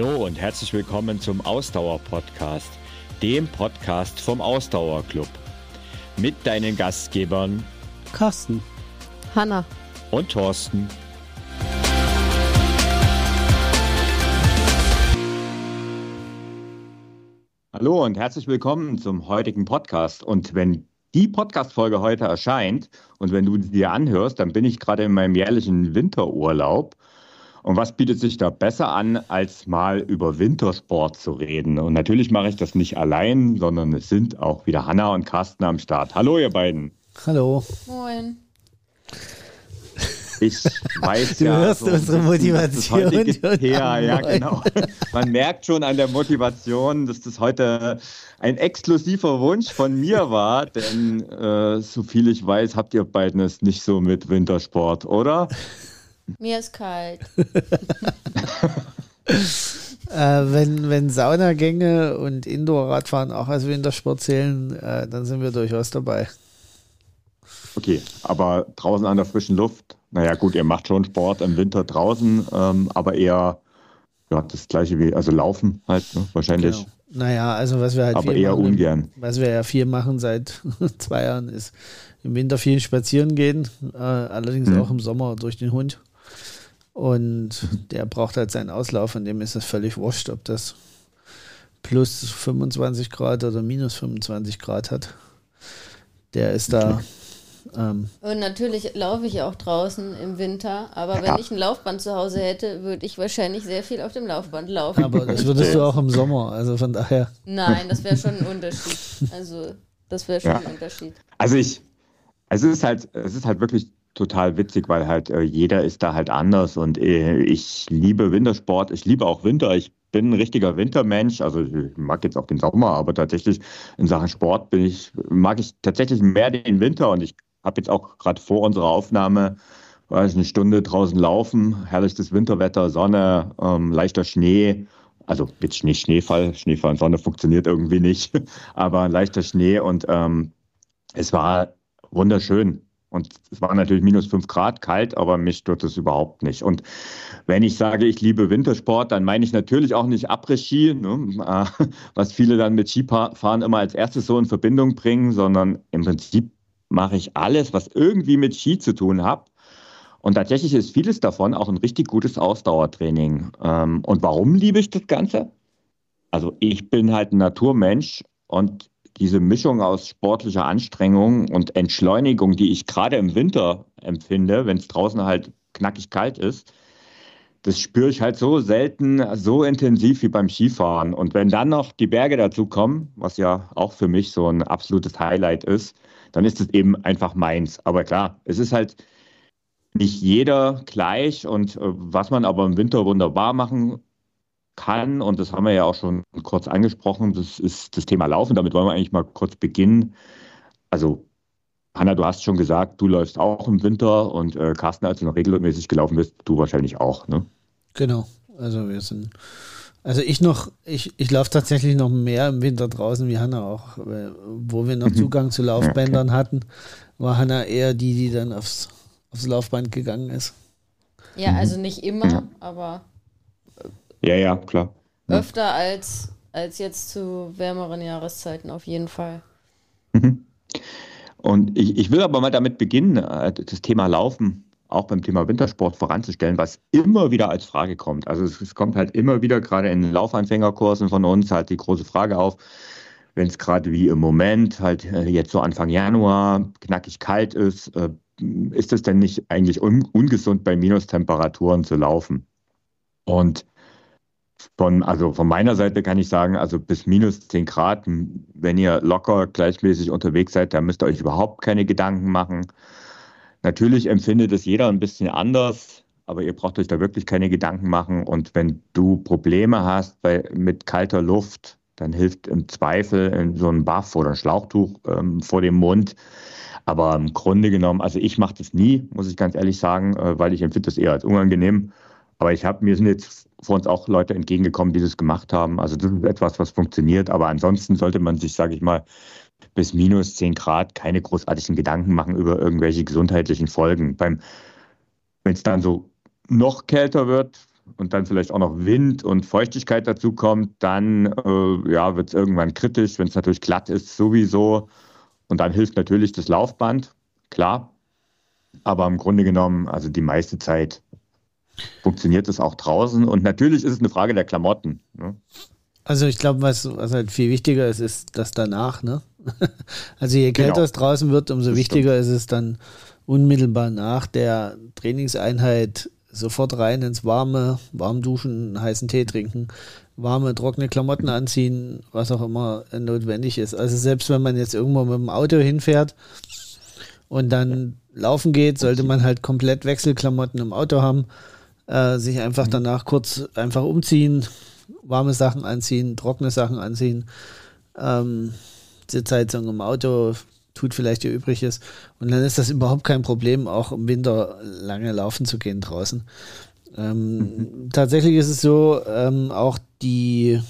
Hallo und herzlich willkommen zum Ausdauer-Podcast, dem Podcast vom Ausdauerclub. Mit deinen Gastgebern Carsten, Hanna und Thorsten. Hallo und herzlich willkommen zum heutigen Podcast. Und wenn die Podcast-Folge heute erscheint und wenn du sie dir anhörst, dann bin ich gerade in meinem jährlichen Winterurlaub. Und was bietet sich da besser an, als mal über Wintersport zu reden? Und natürlich mache ich das nicht allein, sondern es sind auch wieder Hanna und Carsten am Start. Hallo, ihr beiden. Hallo. Moin. Ich weiß Du ja. hörst so unsere das Motivation am ja, Moin. genau. Man merkt schon an der Motivation, dass das heute ein exklusiver Wunsch von mir war, denn äh, so viel ich weiß, habt ihr beiden es nicht so mit Wintersport, oder? Mir ist kalt. Äh, wenn, wenn Saunagänge und Indoor-Radfahren auch als Wintersport zählen, äh, dann sind wir durchaus dabei. Okay, aber draußen an der frischen Luft, naja gut, ihr macht schon Sport im Winter draußen, ähm, aber eher ja, das gleiche wie, also Laufen halt, ne, wahrscheinlich, Genau. Naja, also was wir halt aber viel eher machen, ungern. Was wir ja viel machen seit zwei Jahren, ist im Winter viel spazieren gehen, äh, allerdings Mhm. auch im Sommer durch den Hund. Und der braucht halt seinen Auslauf und dem ist es völlig wurscht, ob das plus 25 Grad oder minus 25 Grad hat. Der ist da. Ähm, Und natürlich laufe ich auch draußen im Winter, aber Ja. wenn ich ein Laufband zu Hause hätte, würde ich wahrscheinlich sehr viel auf dem Laufband laufen. aber das würdest du auch im Sommer. Also von daher. Nein, das wäre schon ein Unterschied. Also, das wäre schon Ja. ein Unterschied. Also ich, also es ist halt, es ist halt wirklich total witzig, weil halt äh, jeder ist da halt anders und äh, ich liebe Wintersport, ich liebe auch Winter, ich bin ein richtiger Wintermensch, also ich mag jetzt auch den Sommer, aber tatsächlich in Sachen Sport bin ich, mag ich tatsächlich mehr den Winter und ich habe jetzt auch gerade vor unserer Aufnahme war eine Stunde draußen laufen, herrliches Winterwetter, Sonne, ähm, leichter Schnee, also jetzt Schnee, Schneefall, Schneefall und Sonne funktioniert irgendwie nicht, aber leichter Schnee und ähm, es war wunderschön. Und es war natürlich minus fünf Grad kalt, aber mich stört es überhaupt nicht. Und wenn ich sage, ich liebe Wintersport, dann meine ich natürlich auch nicht Après-Ski, ne, was viele dann mit Skifahren immer als erstes so in Verbindung bringen, sondern im Prinzip mache ich alles, was irgendwie mit Ski zu tun hat. Und tatsächlich ist vieles davon auch ein richtig gutes Ausdauertraining. Ähm, Und warum liebe ich das Ganze? Also ich bin halt ein Naturmensch und diese Mischung aus sportlicher Anstrengung und Entschleunigung, die ich gerade im Winter empfinde, wenn es draußen halt knackig kalt ist, das spüre ich halt so selten, so intensiv wie beim Skifahren. Und wenn dann noch die Berge dazu kommen, was ja auch für mich so ein absolutes Highlight ist, dann ist es eben einfach meins. Aber klar, es ist halt nicht jeder gleich und äh, was man aber im Winter wunderbar machen kann, und das haben wir ja auch schon kurz angesprochen, das ist das Thema Laufen. Damit wollen wir eigentlich mal kurz beginnen. Also, Hanna, du hast schon gesagt, du läufst auch im Winter und äh, Carsten, als du noch regelmäßig gelaufen bist, du wahrscheinlich auch, ne? Genau. Also wir sind. Also ich noch, ich, ich laufe tatsächlich noch mehr im Winter draußen wie Hanna auch. Wo wir noch Zugang zu Laufbändern hatten, war Hanna eher die, die dann aufs, aufs Laufband gegangen ist. Ja, also nicht immer, aber Ja, ja, klar. Ja. öfter als, als jetzt zu wärmeren Jahreszeiten auf jeden Fall. Und ich, ich will aber mal damit beginnen, äh, das Thema Laufen auch beim Thema Wintersport voranzustellen, was immer wieder als Frage kommt. Also es, es kommt halt immer wieder gerade in Laufanfängerkursen von uns halt die große Frage auf, wenn es gerade wie im Moment halt äh, jetzt so Anfang Januar knackig kalt ist, äh, ist es denn nicht eigentlich un ungesund bei Minustemperaturen zu laufen? Und von, also von meiner Seite kann ich sagen, also bis minus 10 Grad, wenn ihr locker gleichmäßig unterwegs seid, da müsst ihr euch überhaupt keine Gedanken machen. Natürlich empfindet es jeder ein bisschen anders, aber ihr braucht euch da wirklich keine Gedanken machen. Und wenn du Probleme hast bei, mit kalter Luft, dann hilft im Zweifel so ein Buff oder ein Schlauchtuch ähm, vor dem Mund. Aber im Grunde genommen, also ich mache das nie, muss ich ganz ehrlich sagen, äh, weil ich empfinde das eher als unangenehm. Aber ich habe, mir jetzt vor uns auch Leute entgegengekommen, die das gemacht haben. Also das ist etwas, was funktioniert. Aber ansonsten sollte man sich, sage ich mal, bis minus 10 Grad keine großartigen Gedanken machen über irgendwelche gesundheitlichen Folgen. Wenn es dann so noch kälter wird, und dann vielleicht auch noch Wind und Feuchtigkeit dazu kommt, dann äh, ja, wird es irgendwann kritisch, wenn es natürlich glatt ist, sowieso. Und dann hilft natürlich das Laufband, klar. Aber im Grunde genommen, also die meiste Zeit funktioniert es auch draußen. Und natürlich ist es eine Frage der Klamotten. Ne? Also ich glaube, was, was halt viel wichtiger ist, ist das danach, ne? Also je kälter genau. es draußen wird, umso das wichtiger stimmt. ist es dann unmittelbar nach der Trainingseinheit sofort rein ins Warme, warm duschen, heißen Tee trinken, warme, trockene Klamotten anziehen, was auch immer notwendig ist. Also selbst wenn man jetzt irgendwo mit dem Auto hinfährt und dann laufen geht, sollte man halt komplett Wechselklamotten im Auto haben, äh, sich einfach mhm. danach kurz einfach umziehen, warme Sachen anziehen, trockene Sachen anziehen, ähm, Sitzheizung im Auto tut vielleicht ihr Übriges. Und dann ist das überhaupt kein Problem, auch im Winter lange laufen zu gehen draußen. Ähm, mhm. Tatsächlich ist es so, ähm, auch die,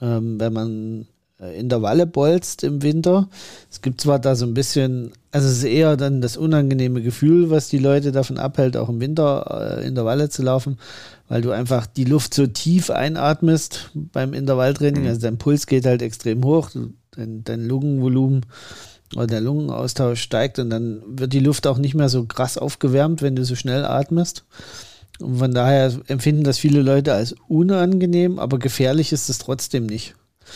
ähm, wenn man Intervalle bolzt im Winter. Es gibt zwar da so ein bisschen, also es ist eher dann das unangenehme Gefühl, was die Leute davon abhält, auch im Winter äh, Intervalle zu laufen, weil du einfach die Luft so tief einatmest beim Intervalltraining. Mhm. Also dein Puls geht halt extrem hoch, dein, dein Lungenvolumen oder der Lungenaustausch steigt und dann wird die Luft auch nicht mehr so krass aufgewärmt, wenn du so schnell atmest. Und von daher empfinden das viele Leute als unangenehm, aber gefährlich ist es trotzdem nicht.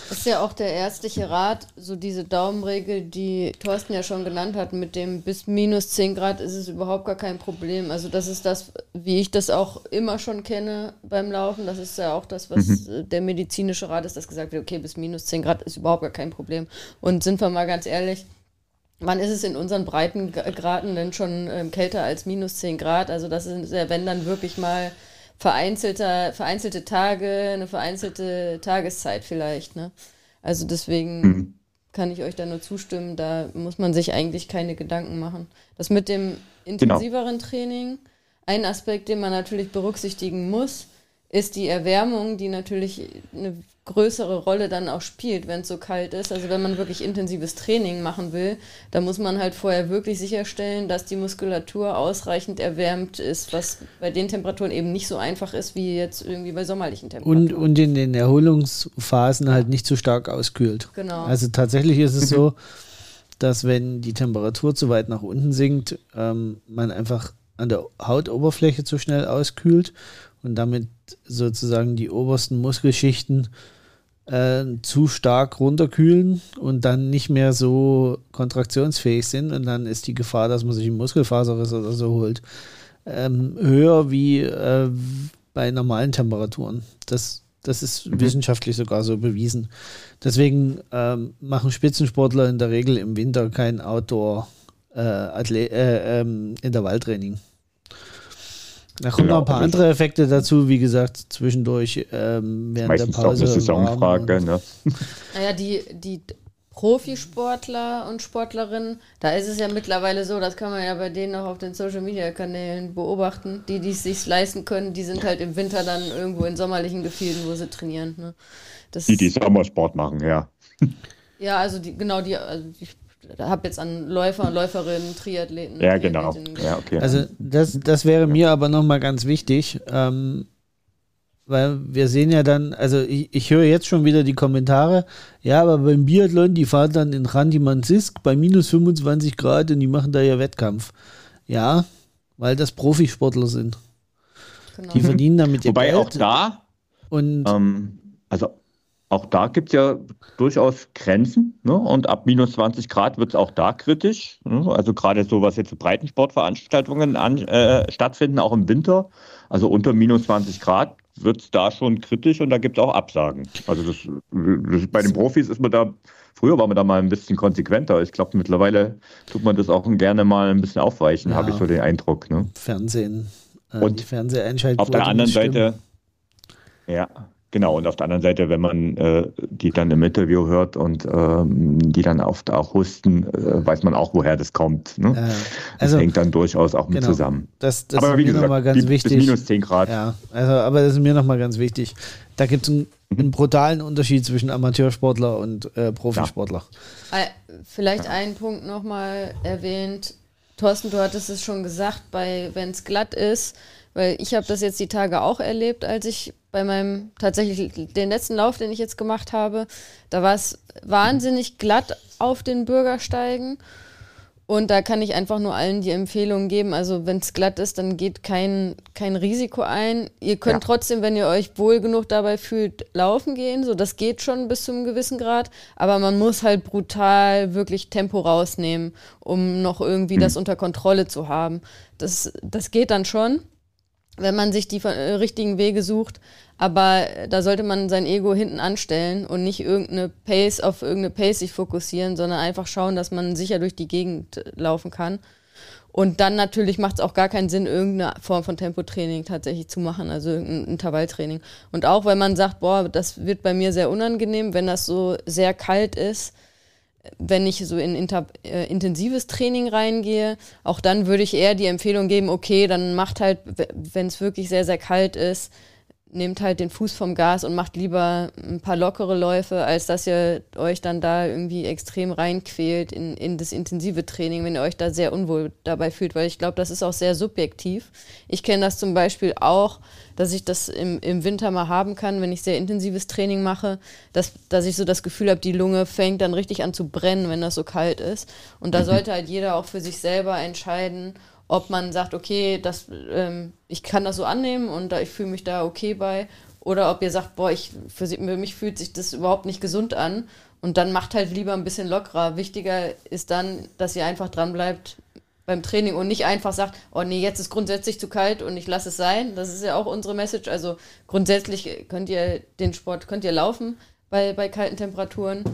Das ist ja auch der ärztliche Rat, so diese Daumenregel, die Thorsten ja schon genannt hat, mit dem bis minus 10 Grad ist es überhaupt gar kein Problem. Also das ist das, wie ich das auch immer schon kenne beim Laufen. Das ist ja auch das, was mhm. der medizinische Rat ist, dass gesagt wird, okay, bis minus 10 Grad ist überhaupt gar kein Problem. Und sind wir mal ganz ehrlich, Wann ist es in unseren Breitengraden denn schon ähm, kälter als minus 10 Grad? Also das ist ja, wenn dann wirklich mal vereinzelte, vereinzelte Tage, eine vereinzelte Tageszeit vielleicht. Ne? Also deswegen mhm. kann ich euch da nur zustimmen, da muss man sich eigentlich keine Gedanken machen. Das mit dem intensiveren genau. Training, ein Aspekt, den man natürlich berücksichtigen muss, ist die Erwärmung, die natürlich eine größere Rolle dann auch spielt, wenn es so kalt ist. Also wenn man wirklich intensives Training machen will, dann muss man halt vorher wirklich sicherstellen, dass die Muskulatur ausreichend erwärmt ist, was bei den Temperaturen eben nicht so einfach ist wie jetzt irgendwie bei sommerlichen Temperaturen. Und, und in den Erholungsphasen halt nicht zu so stark auskühlt. Genau. Also tatsächlich ist es so, dass wenn die Temperatur zu weit nach unten sinkt, ähm, man einfach an der Hautoberfläche zu schnell auskühlt und damit sozusagen die obersten Muskelschichten äh, zu stark runterkühlen und dann nicht mehr so kontraktionsfähig sind und dann ist die Gefahr, dass man sich einen Muskelfaserriss oder so holt, ähm, höher wie äh, bei normalen Temperaturen. Das, das ist mhm. wissenschaftlich sogar so bewiesen. Deswegen ähm, machen Spitzensportler in der Regel im Winter kein Outdoor äh, äh, ähm, Intervalltraining. Da kommen noch ein paar andere Effekte dazu, wie gesagt, zwischendurch ähm, während Meistens der Pause. Auch eine Saisonfrage, ne? Naja, die, die Profisportler und Sportlerinnen, da ist es ja mittlerweile so, das kann man ja bei denen auch auf den Social Media Kanälen beobachten, die, die es sich leisten können, die sind halt im Winter dann irgendwo in sommerlichen Gefilden, wo sie trainieren. Ne? Das die, die Sommersport machen, ja. Ja, also die, genau, die, also die habe jetzt an Läufer und Läuferinnen, Triathleten. Ja, genau. Ja, okay. Also das, das wäre mir aber nochmal ganz wichtig, ähm, weil wir sehen ja dann, also ich, ich höre jetzt schon wieder die Kommentare, ja, aber beim Biathlon, die fahren dann in Randimansisk bei minus 25 Grad und die machen da ja Wettkampf. Ja, weil das Profisportler sind. Genau. Die verdienen damit ihr Wobei Geld. auch da, und ähm, also auch da gibt es ja durchaus Grenzen. Ne? Und ab minus 20 Grad wird es auch da kritisch. Ne? Also gerade so, was jetzt Breitensportveranstaltungen an, äh, stattfinden, auch im Winter. Also unter minus 20 Grad wird es da schon kritisch und da gibt es auch Absagen. Also das, das, bei den Profis ist man da, früher war man da mal ein bisschen konsequenter. Ich glaube, mittlerweile tut man das auch gerne mal ein bisschen aufweichen, ja. habe ich so den Eindruck. Ne? Fernsehen. Äh, und auf der anderen Seite, ja, Genau, und auf der anderen Seite, wenn man äh, die dann im Interview hört und ähm, die dann oft auch husten, äh, weiß man auch, woher das kommt. Ne? Äh, also, das hängt dann durchaus auch mit genau, zusammen. Das, das aber wie gesagt, mal ganz wichtig. bis minus 10 Grad. Ja, also, aber das ist mir nochmal ganz wichtig. Da gibt es einen, mhm. einen, brutalen Unterschied zwischen Amateursportler und äh, Profisportler. Ja. Vielleicht ja. einen Punkt nochmal erwähnt. Thorsten, du hattest es schon gesagt, wenn es glatt ist, weil ich habe das jetzt die Tage auch erlebt, als ich bei meinem tatsächlich den letzten Lauf, den ich jetzt gemacht habe, da war es wahnsinnig glatt auf den Bürgersteigen und da kann ich einfach nur allen die Empfehlung geben, also wenn es glatt ist, dann geht kein, kein Risiko ein. Ihr könnt ja. trotzdem, wenn ihr euch wohl genug dabei fühlt, laufen gehen. So, das geht schon bis zu einem gewissen Grad. Aber man muss halt brutal wirklich Tempo rausnehmen, um noch irgendwie mhm. das unter Kontrolle zu haben. Das, das geht dann schon, wenn man sich die äh, richtigen Wege sucht. Aber da sollte man sein Ego hinten anstellen und nicht irgendeine Pace auf irgendeine Pace sich fokussieren, sondern einfach schauen, dass man sicher durch die Gegend laufen kann. Und dann natürlich macht es auch gar keinen Sinn, irgendeine Form von Tempotraining tatsächlich zu machen, also irgendein Intervalltraining. Und auch wenn man sagt, boah, das wird bei mir sehr unangenehm, wenn das so sehr kalt ist, wenn ich so in inter, äh, intensives Training reingehe, auch dann würde ich eher die Empfehlung geben, okay, dann macht halt, wenn es wirklich sehr, sehr kalt ist, nehmt halt den Fuß vom Gas und macht lieber ein paar lockere Läufe, als dass ihr euch dann da irgendwie extrem reinquält in, in das intensive Training, wenn ihr euch da sehr unwohl dabei fühlt, weil ich glaube, das ist auch sehr subjektiv. Ich kenne das zum Beispiel auch, dass ich das im, im Winter mal haben kann, wenn ich sehr intensives Training mache, dass, dass ich so das Gefühl habe, die Lunge fängt dann richtig an zu brennen, wenn das so kalt ist. Und da mhm. sollte halt jeder auch für sich selber entscheiden, ob man sagt, okay, das, ähm, ich kann das so annehmen und da, ich fühle mich da okay bei. Oder ob ihr sagt, boah, ich, für, für mich fühlt sich das überhaupt nicht gesund an. Und dann macht halt lieber ein bisschen lockerer. Wichtiger ist dann, dass ihr einfach dran bleibt beim Training und nicht einfach sagt, oh nee, jetzt ist grundsätzlich zu kalt und ich lasse es sein. Das ist ja auch unsere Message. Also grundsätzlich könnt ihr den Sport, könnt ihr laufen bei, bei kalten Temperaturen.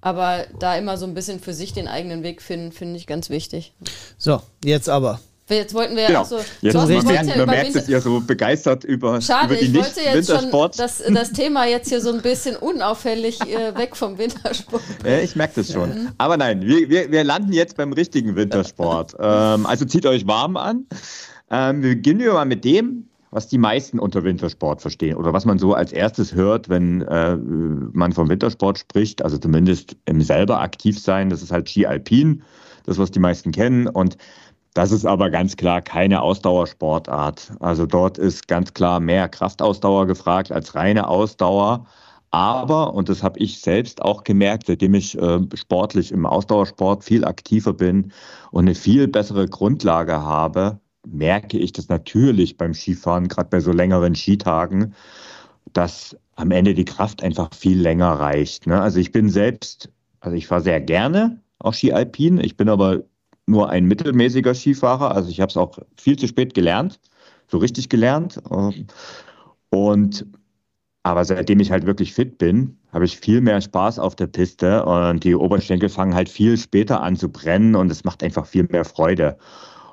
Aber da immer so ein bisschen für sich den eigenen Weg finden, finde ich ganz wichtig. So, jetzt aber. Jetzt wollten wir genau. ja auch so. Jetzt man, merkt, ja man merkt, dass ihr so begeistert über, Schade, über die ich wollte jetzt schon das, das Thema jetzt hier so ein bisschen unauffällig äh, weg vom Wintersport. Ja, ich merke das schon. Aber nein, wir, wir, wir landen jetzt beim richtigen Wintersport. ähm, also zieht euch warm an. Ähm, wir beginnen wir mal mit dem, was die meisten unter Wintersport verstehen oder was man so als erstes hört, wenn äh, man vom Wintersport spricht, also zumindest im selber aktiv sein, das ist halt Ski Alpin, das was die meisten kennen und das ist aber ganz klar keine Ausdauersportart. Also dort ist ganz klar mehr Kraftausdauer gefragt als reine Ausdauer. Aber, und das habe ich selbst auch gemerkt, seitdem ich äh, sportlich im Ausdauersport viel aktiver bin und eine viel bessere Grundlage habe, merke ich das natürlich beim Skifahren, gerade bei so längeren Skitagen, dass am Ende die Kraft einfach viel länger reicht. Ne? Also ich bin selbst, also ich fahre sehr gerne auch Ski Alpin. Ich bin aber nur ein mittelmäßiger Skifahrer. Also ich habe es auch viel zu spät gelernt, so richtig gelernt. Und aber seitdem ich halt wirklich fit bin, habe ich viel mehr Spaß auf der Piste und die Oberschenkel fangen halt viel später an zu brennen und es macht einfach viel mehr Freude.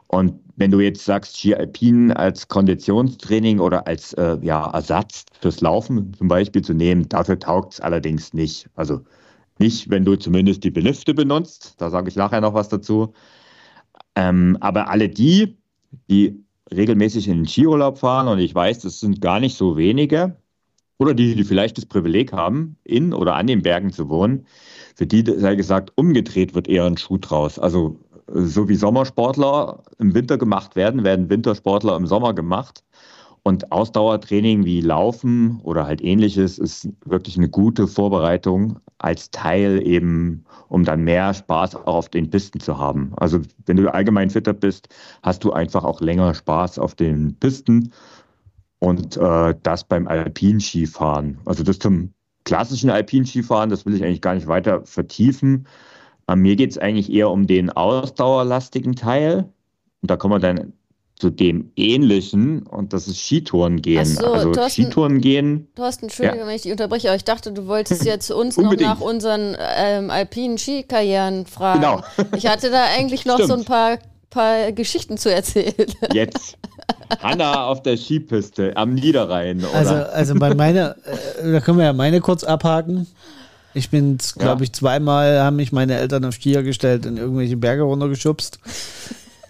Und wenn du jetzt sagst, Ski Alpin als Konditionstraining oder als äh, ja, Ersatz fürs Laufen zum Beispiel zu nehmen, dafür taugt es allerdings nicht. Also nicht, wenn du zumindest die Belüfte benutzt, da sage ich nachher noch was dazu. Ähm, aber alle die, die regelmäßig in den Skiurlaub fahren, und ich weiß, das sind gar nicht so wenige, oder die, die vielleicht das Privileg haben, in oder an den Bergen zu wohnen, für die, sei gesagt, umgedreht wird eher ein Schuh draus. Also so wie Sommersportler im Winter gemacht werden, werden Wintersportler im Sommer gemacht. Und Ausdauertraining wie Laufen oder halt ähnliches ist wirklich eine gute Vorbereitung als Teil eben, um dann mehr Spaß auch auf den Pisten zu haben. Also wenn du allgemein fitter bist, hast du einfach auch länger Spaß auf den Pisten und äh, das beim Alpinskifahren. Also das zum klassischen Alpinskifahren, das will ich eigentlich gar nicht weiter vertiefen. Äh, mir geht es eigentlich eher um den ausdauerlastigen Teil. Und da kommen wir dann zu dem ähnlichen und das ist Skitouren gehen. So, also Thorsten, Skitouren gehen. Thorsten, Entschuldigung, ja. wenn ich dich unterbreche, aber ich dachte, du wolltest jetzt uns noch nach unseren ähm, alpinen Skikarrieren fragen. Genau. Ich hatte da eigentlich noch so ein paar, paar Geschichten zu erzählen. Jetzt. Hanna auf der Skipiste am Niederrhein. Oder? Also, also bei meiner, äh, da können wir ja meine kurz abhaken. Ich bin, glaube ich, zweimal haben mich meine Eltern auf Skier gestellt und irgendwelche Berge runtergeschubst.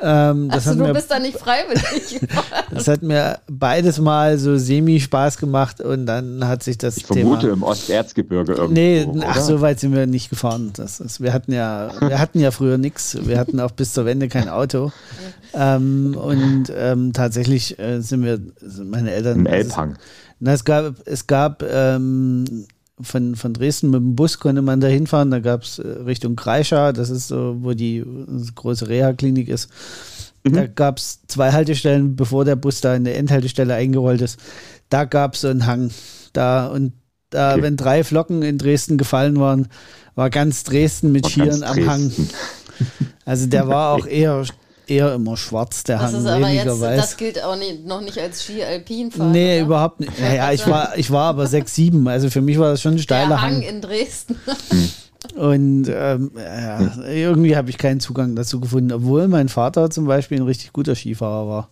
Ähm, das also hat du mir, bist da nicht freiwillig. das hat mir beides mal so semi-Spaß gemacht und dann hat sich das Ich vermute Thema... im Osterzgebirge irgendwo. Nee, oder? ach, so weit sind wir nicht gefahren. Das ist, wir hatten ja, wir hatten ja früher nichts. Wir hatten auch bis zur Wende kein Auto. Ähm, und ähm, tatsächlich äh, sind wir, sind meine Eltern. Im Elbhang. Na, es gab, es gab ähm, von, von Dresden mit dem Bus konnte man da hinfahren. Da gab es äh, Richtung Kreischa, das ist so, wo die äh, große Reha-Klinik ist. Da gab es zwei Haltestellen, bevor der Bus da in der Endhaltestelle eingerollt ist. Da gab es so einen Hang. Da und da, Okay. wenn drei Flocken in Dresden gefallen waren, war ganz Dresden mit War ganz am Hang. Also der war auch eher, eher immer schwarz, der Das Hang, ist aber weniger jetzt, weiß. das gilt auch nicht, noch nicht als Ski-Alpin-Fahren. Nee, oder? überhaupt nicht. Naja, ich war, ich war aber 6, 7. Also für mich war das schon ein Der steiler Hang Hang. in Dresden. Und ähm, ja, irgendwie habe ich keinen Zugang dazu gefunden, obwohl mein Vater zum Beispiel ein richtig guter Skifahrer war.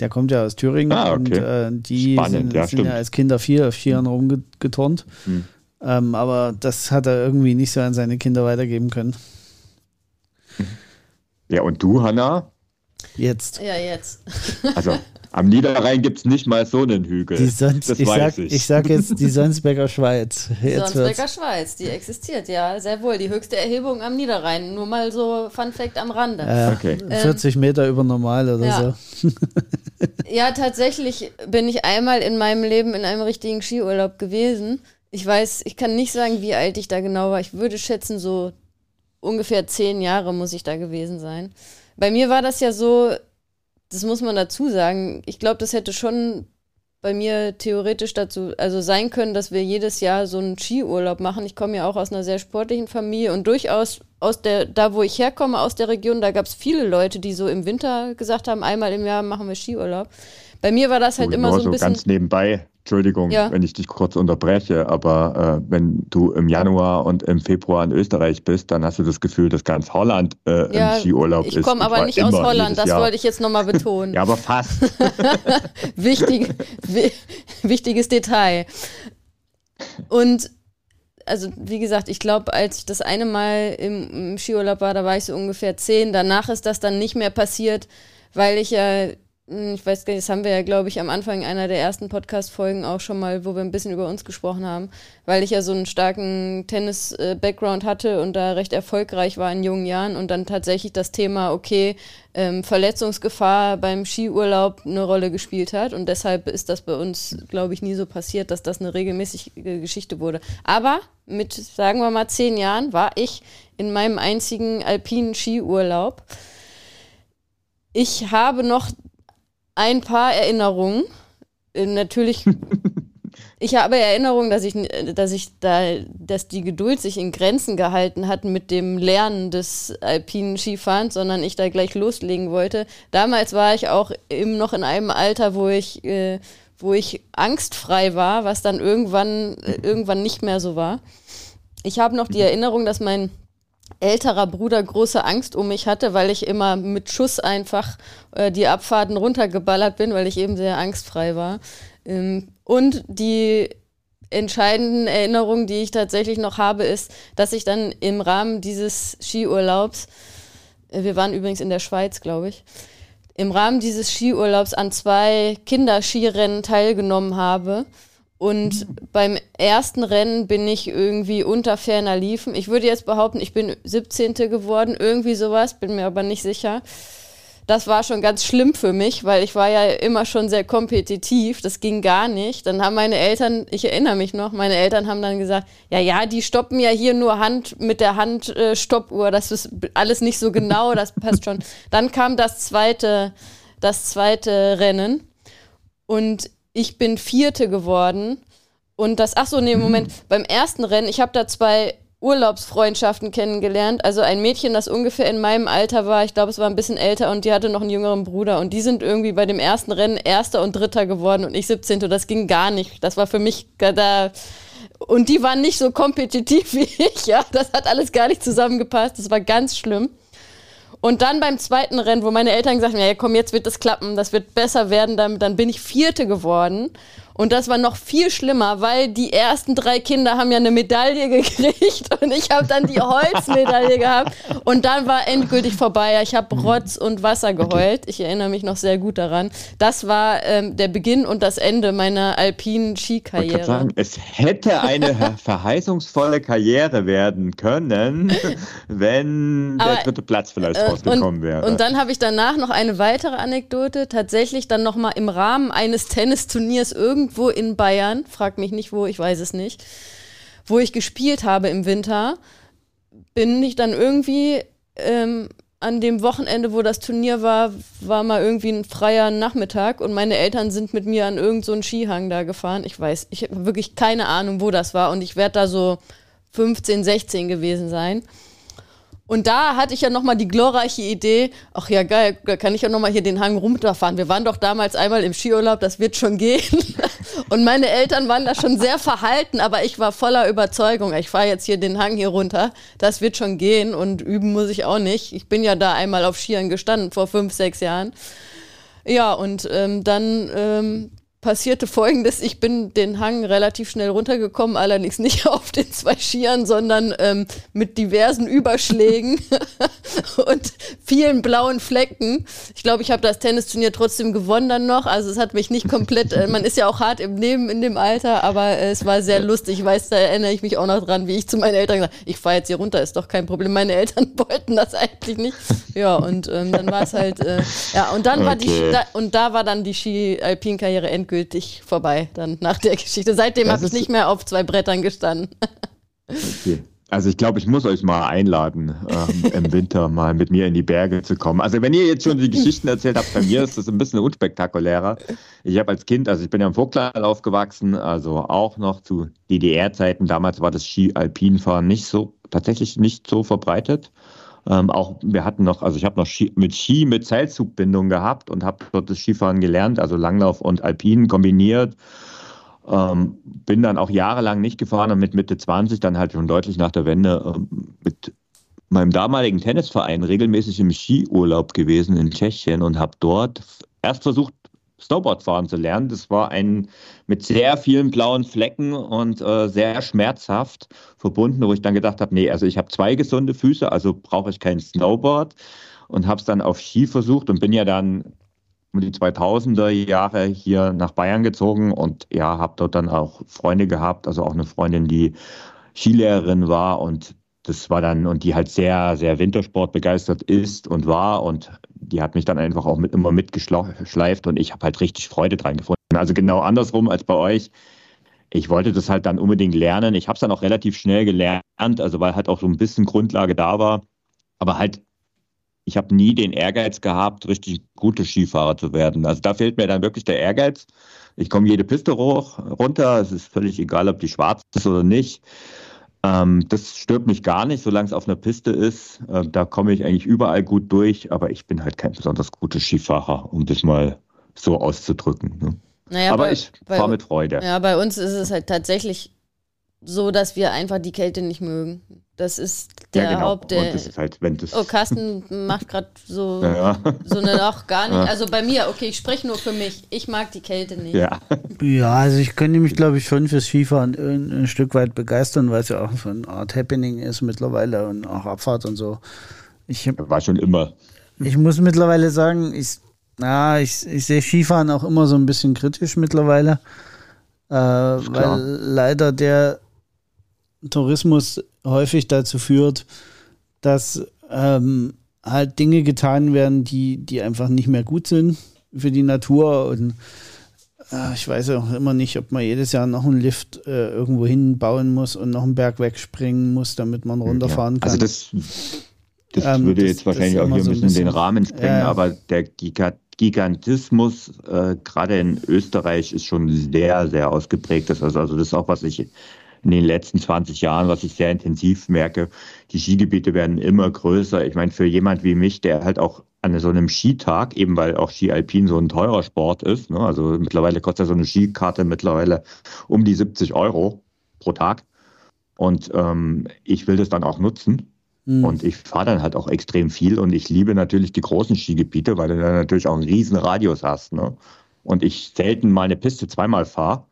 Der kommt ja aus Thüringen Ah, und okay. äh, die Spannend, sind, ja, sind ja als Kinder viel auf Skiern rumgeturnt. Hm. Ähm, aber das hat er irgendwie nicht so an seine Kinder weitergeben können. Ja, und du, Hanna? Jetzt. Ja, jetzt. Also, am Niederrhein gibt es nicht mal so einen Hügel. Die Sons, das ich, weiß sag, ich. ich sag jetzt die Sonsbecker Schweiz. Jetzt Sonsbecker wird's. Schweiz, die existiert, ja, sehr wohl. Die höchste Erhebung am Niederrhein. Nur mal so Fun Fact am Rande. Äh, Okay. 40 Meter über normal oder Ja. so. Ja, tatsächlich bin ich einmal in meinem Leben in einem richtigen Skiurlaub gewesen. Ich weiß, ich kann nicht sagen, wie alt ich da genau war. Ich würde schätzen, so ungefähr zehn Jahre muss ich da gewesen sein. Bei mir war das ja so, das muss man dazu sagen, ich glaube, das hätte schon bei mir theoretisch dazu, also sein können, dass wir jedes Jahr so einen Skiurlaub machen. Ich komme ja auch aus einer sehr sportlichen Familie und durchaus aus der, da wo ich herkomme, aus der Region, da gab es viele Leute, die so im Winter gesagt haben, einmal im Jahr machen wir Skiurlaub. Bei mir war das halt Du, immer nur so ein bisschen. ganz nebenbei, Entschuldigung, Ja. wenn ich dich kurz unterbreche, aber äh, wenn du im Januar und im Februar in Österreich bist, dann hast du das Gefühl, dass ganz Holland äh, Ja, im Skiurlaub ist. ich komme aber nicht aus Holland, das Jahr. wollte ich jetzt nochmal betonen. Ja, aber fast. Wichtig, wi wichtiges Detail. Und also wie gesagt, ich glaube, als ich das eine Mal im, im Skiurlaub war, da war ich so ungefähr zehn. Danach ist das dann nicht mehr passiert, weil ich ja, ich weiß gar nicht, das haben wir ja, glaube ich, am Anfang einer der ersten Podcast-Folgen auch schon mal, wo wir ein bisschen über uns gesprochen haben, weil ich ja so einen starken Tennis-Background hatte und da recht erfolgreich war in jungen Jahren und dann tatsächlich das Thema, okay, ähm, Verletzungsgefahr beim Skiurlaub eine Rolle gespielt hat und deshalb ist das bei uns, glaube ich, nie so passiert, dass das eine regelmäßige Geschichte wurde. Aber mit, sagen wir mal, zehn Jahren war ich in meinem einzigen alpinen Skiurlaub. Ich habe noch ein paar Erinnerungen. Äh, Natürlich, ich habe Erinnerungen, dass ich, dass ich da, dass die Geduld sich in Grenzen gehalten hat mit dem Lernen des alpinen Skifahrens, sondern ich da gleich loslegen wollte. Damals war ich auch eben noch in einem Alter, wo ich, äh, wo ich angstfrei war, was dann irgendwann, äh, irgendwann nicht mehr so war. Ich habe noch die Erinnerung, dass mein älterer Bruder große Angst um mich hatte, weil ich immer mit Schuss einfach äh, die Abfahrten runtergeballert bin, weil ich eben sehr angstfrei war. Ähm, und die entscheidenden Erinnerungen, die ich tatsächlich noch habe, ist, dass ich dann im Rahmen dieses Skiurlaubs, äh, wir waren übrigens in der Schweiz, glaube ich, im Rahmen dieses Skiurlaubs an zwei Kinderskirennen teilgenommen habe. Und beim ersten Rennen bin ich irgendwie unter ferner Liefen. Ich würde jetzt behaupten, ich bin 17. geworden, irgendwie sowas, bin mir aber nicht sicher. Das war schon ganz schlimm für mich, weil ich war ja immer schon sehr kompetitiv. Das ging gar nicht. Dann haben meine Eltern, ich erinnere mich noch, meine Eltern haben dann gesagt, ja, ja, die stoppen ja hier nur Hand mit der Handstoppuhr. Äh, Stoppuhr. das ist alles nicht so genau, das passt schon. Dann kam das zweite, das zweite Rennen und ich bin Vierte geworden. Und das, ach so, nee, Moment, beim ersten Rennen, ich habe da zwei Urlaubsfreundschaften kennengelernt. Also ein Mädchen, das ungefähr in meinem Alter war, ich glaube, es war ein bisschen älter und die hatte noch einen jüngeren Bruder. Und die sind irgendwie bei dem ersten Rennen Erster und Dritter geworden und ich 17. Das ging gar nicht. Das war für mich da. Und die waren nicht so kompetitiv wie ich, ja. Das hat alles gar nicht zusammengepasst. Das war ganz schlimm. Und dann beim zweiten Rennen, wo meine Eltern gesagt haben, ja komm, jetzt wird das klappen, das wird besser werden, dann, dann bin ich Vierte geworden. Und das war noch viel schlimmer, weil die ersten drei Kinder haben ja eine Medaille gekriegt und ich habe dann die Holzmedaille gehabt und dann war endgültig vorbei. Ich habe Rotz und Wasser geheult. Ich erinnere mich noch sehr gut daran. Das war ähm, der Beginn und das Ende meiner alpinen Skikarriere. Sagen, es hätte eine verheißungsvolle Karriere werden können, wenn Aber, der dritte Platz vielleicht äh, rausgekommen wäre. Und dann habe ich danach noch eine weitere Anekdote. Tatsächlich dann nochmal im Rahmen eines Tennisturniers irgendwie irgendwo in Bayern, frag mich nicht wo, ich weiß es nicht, wo ich gespielt habe im Winter, bin ich dann irgendwie ähm, an dem Wochenende, wo das Turnier war, war mal irgendwie ein freier Nachmittag und meine Eltern sind mit mir an irgendeinen so Skihang da gefahren. Ich weiß, ich habe wirklich keine Ahnung, wo das war und ich werde da so 15, 16 gewesen sein. Und da hatte ich ja nochmal die glorreiche Idee, ach ja geil, da kann ich ja nochmal hier den Hang runterfahren. Wir waren doch damals einmal im Skiurlaub, das wird schon gehen. Und meine Eltern waren da schon sehr verhalten, aber ich war voller Überzeugung, ich fahre jetzt hier den Hang hier runter, das wird schon gehen und üben muss ich auch nicht. Ich bin ja da einmal auf Skiern gestanden vor fünf, sechs Jahren. Ja, und ähm, dann ähm, passierte folgendes, ich bin den Hang relativ schnell runtergekommen, allerdings nicht auf den zwei Skiern, sondern ähm, mit diversen Überschlägen und vielen blauen Flecken. Ich glaube, ich habe das Tennisturnier trotzdem gewonnen dann noch, also es hat mich nicht komplett, äh, man ist ja auch hart im Leben in dem Alter, aber äh, es war sehr lustig, ich weiß, da erinnere ich mich auch noch dran, wie ich zu meinen Eltern gesagt habe, ich fahre jetzt hier runter, ist doch kein Problem, meine Eltern wollten das eigentlich nicht. Ja, und ähm, dann war es halt, äh, ja, und dann okay. war die, da, und da war dann die Ski-Alpin-Karriere endgültig endgültig vorbei dann nach der Geschichte. Seitdem habe ich nicht mehr auf zwei Brettern gestanden. Okay. Also ich glaube, ich muss euch mal einladen, ähm, im Winter mal mit mir in die Berge zu kommen. Also wenn ihr jetzt schon die Geschichten erzählt habt, bei mir ist das ein bisschen unspektakulärer. Ich habe als Kind, also ich bin ja im Vogtland aufgewachsen, also auch noch zu DDR-Zeiten. Damals war das Ski-Alpinfahren nicht so, tatsächlich nicht so verbreitet. Ähm, auch wir hatten noch, also ich habe noch Ski, mit Ski mit Seilzugbindung gehabt und habe dort das Skifahren gelernt, also Langlauf und Alpinen kombiniert. Ähm, bin dann auch jahrelang nicht gefahren und mit Mitte 20 dann halt schon deutlich nach der Wende ähm, mit meinem damaligen Tennisverein regelmäßig im Skiurlaub gewesen in Tschechien und habe dort erst versucht, Snowboard fahren zu lernen. Das war ein mit sehr vielen blauen Flecken und äh, sehr schmerzhaft verbunden, wo ich dann gedacht habe, nee, also ich habe zwei gesunde Füße, also brauche ich kein Snowboard und habe es dann auf Ski versucht und bin ja dann um die 2000er Jahre hier nach Bayern gezogen und ja, habe dort dann auch Freunde gehabt, also auch eine Freundin, die Skilehrerin war und das war dann, und die halt sehr, sehr Wintersport begeistert ist und war und die hat mich dann einfach auch mit, immer mitgeschleift und ich habe halt richtig Freude dran gefunden. Also genau andersrum als bei euch. Ich wollte das halt dann unbedingt lernen. Ich habe es dann auch relativ schnell gelernt, also weil halt auch so ein bisschen Grundlage da war. Aber halt, ich habe nie den Ehrgeiz gehabt, richtig gute Skifahrer zu werden. Also da fehlt mir dann wirklich der Ehrgeiz. Ich komme jede Piste hoch, runter. Es ist völlig egal, ob die schwarz ist oder nicht. Ähm, das stört mich gar nicht, solange es auf einer Piste ist. Äh, da komme ich eigentlich überall gut durch, aber ich bin halt kein besonders guter Skifahrer, um das mal so auszudrücken. Ne? Naja, aber bei, ich fahre mit Freude. Ja, bei uns ist es halt tatsächlich so, dass wir einfach die Kälte nicht mögen. Das ist der ja, genau. Haupt. Der, das ist halt, wenn das oh, Carsten macht gerade so, ja. so eine auch gar nicht. Also bei mir, okay, ich spreche nur für mich. Ich mag die Kälte nicht. Ja, ja also ich könnte mich, glaube ich, schon fürs Skifahren ein, ein Stück weit begeistern, weil es ja auch so eine Art Happening ist mittlerweile und auch Abfahrt und so. Ich, War schon immer. Ich muss mittlerweile sagen, ich, na, ich, ich sehe Skifahren auch immer so ein bisschen kritisch mittlerweile. Äh, weil leider der Tourismus häufig dazu führt, dass ähm, halt Dinge getan werden, die, die einfach nicht mehr gut sind für die Natur. Und äh, ich weiß auch immer nicht, ob man jedes Jahr noch einen Lift äh, irgendwo hinbauen muss und noch einen Berg wegspringen muss, damit man runterfahren ja. Also kann. Also das, das ähm, würde das, jetzt wahrscheinlich auch hier ein bisschen, bisschen den Rahmen sprengen, ja. aber der Gigantismus, äh, gerade in Österreich, ist schon sehr, sehr ausgeprägt. Das, also, also das ist auch, was ich in den letzten 20 Jahren, was ich sehr intensiv merke. Die Skigebiete werden immer größer. Ich meine, für jemand wie mich, der halt auch an so einem Skitag, eben weil auch Ski Alpin so ein teurer Sport ist, ne? also mittlerweile kostet so eine Skikarte mittlerweile um die 70 Euro pro Tag. Und ähm, ich will das dann auch nutzen. Mhm. Und ich fahre dann halt auch extrem viel und ich liebe natürlich die großen Skigebiete, weil du dann natürlich auch einen riesen Radius hast. Ne? Und ich selten mal eine Piste zweimal fahre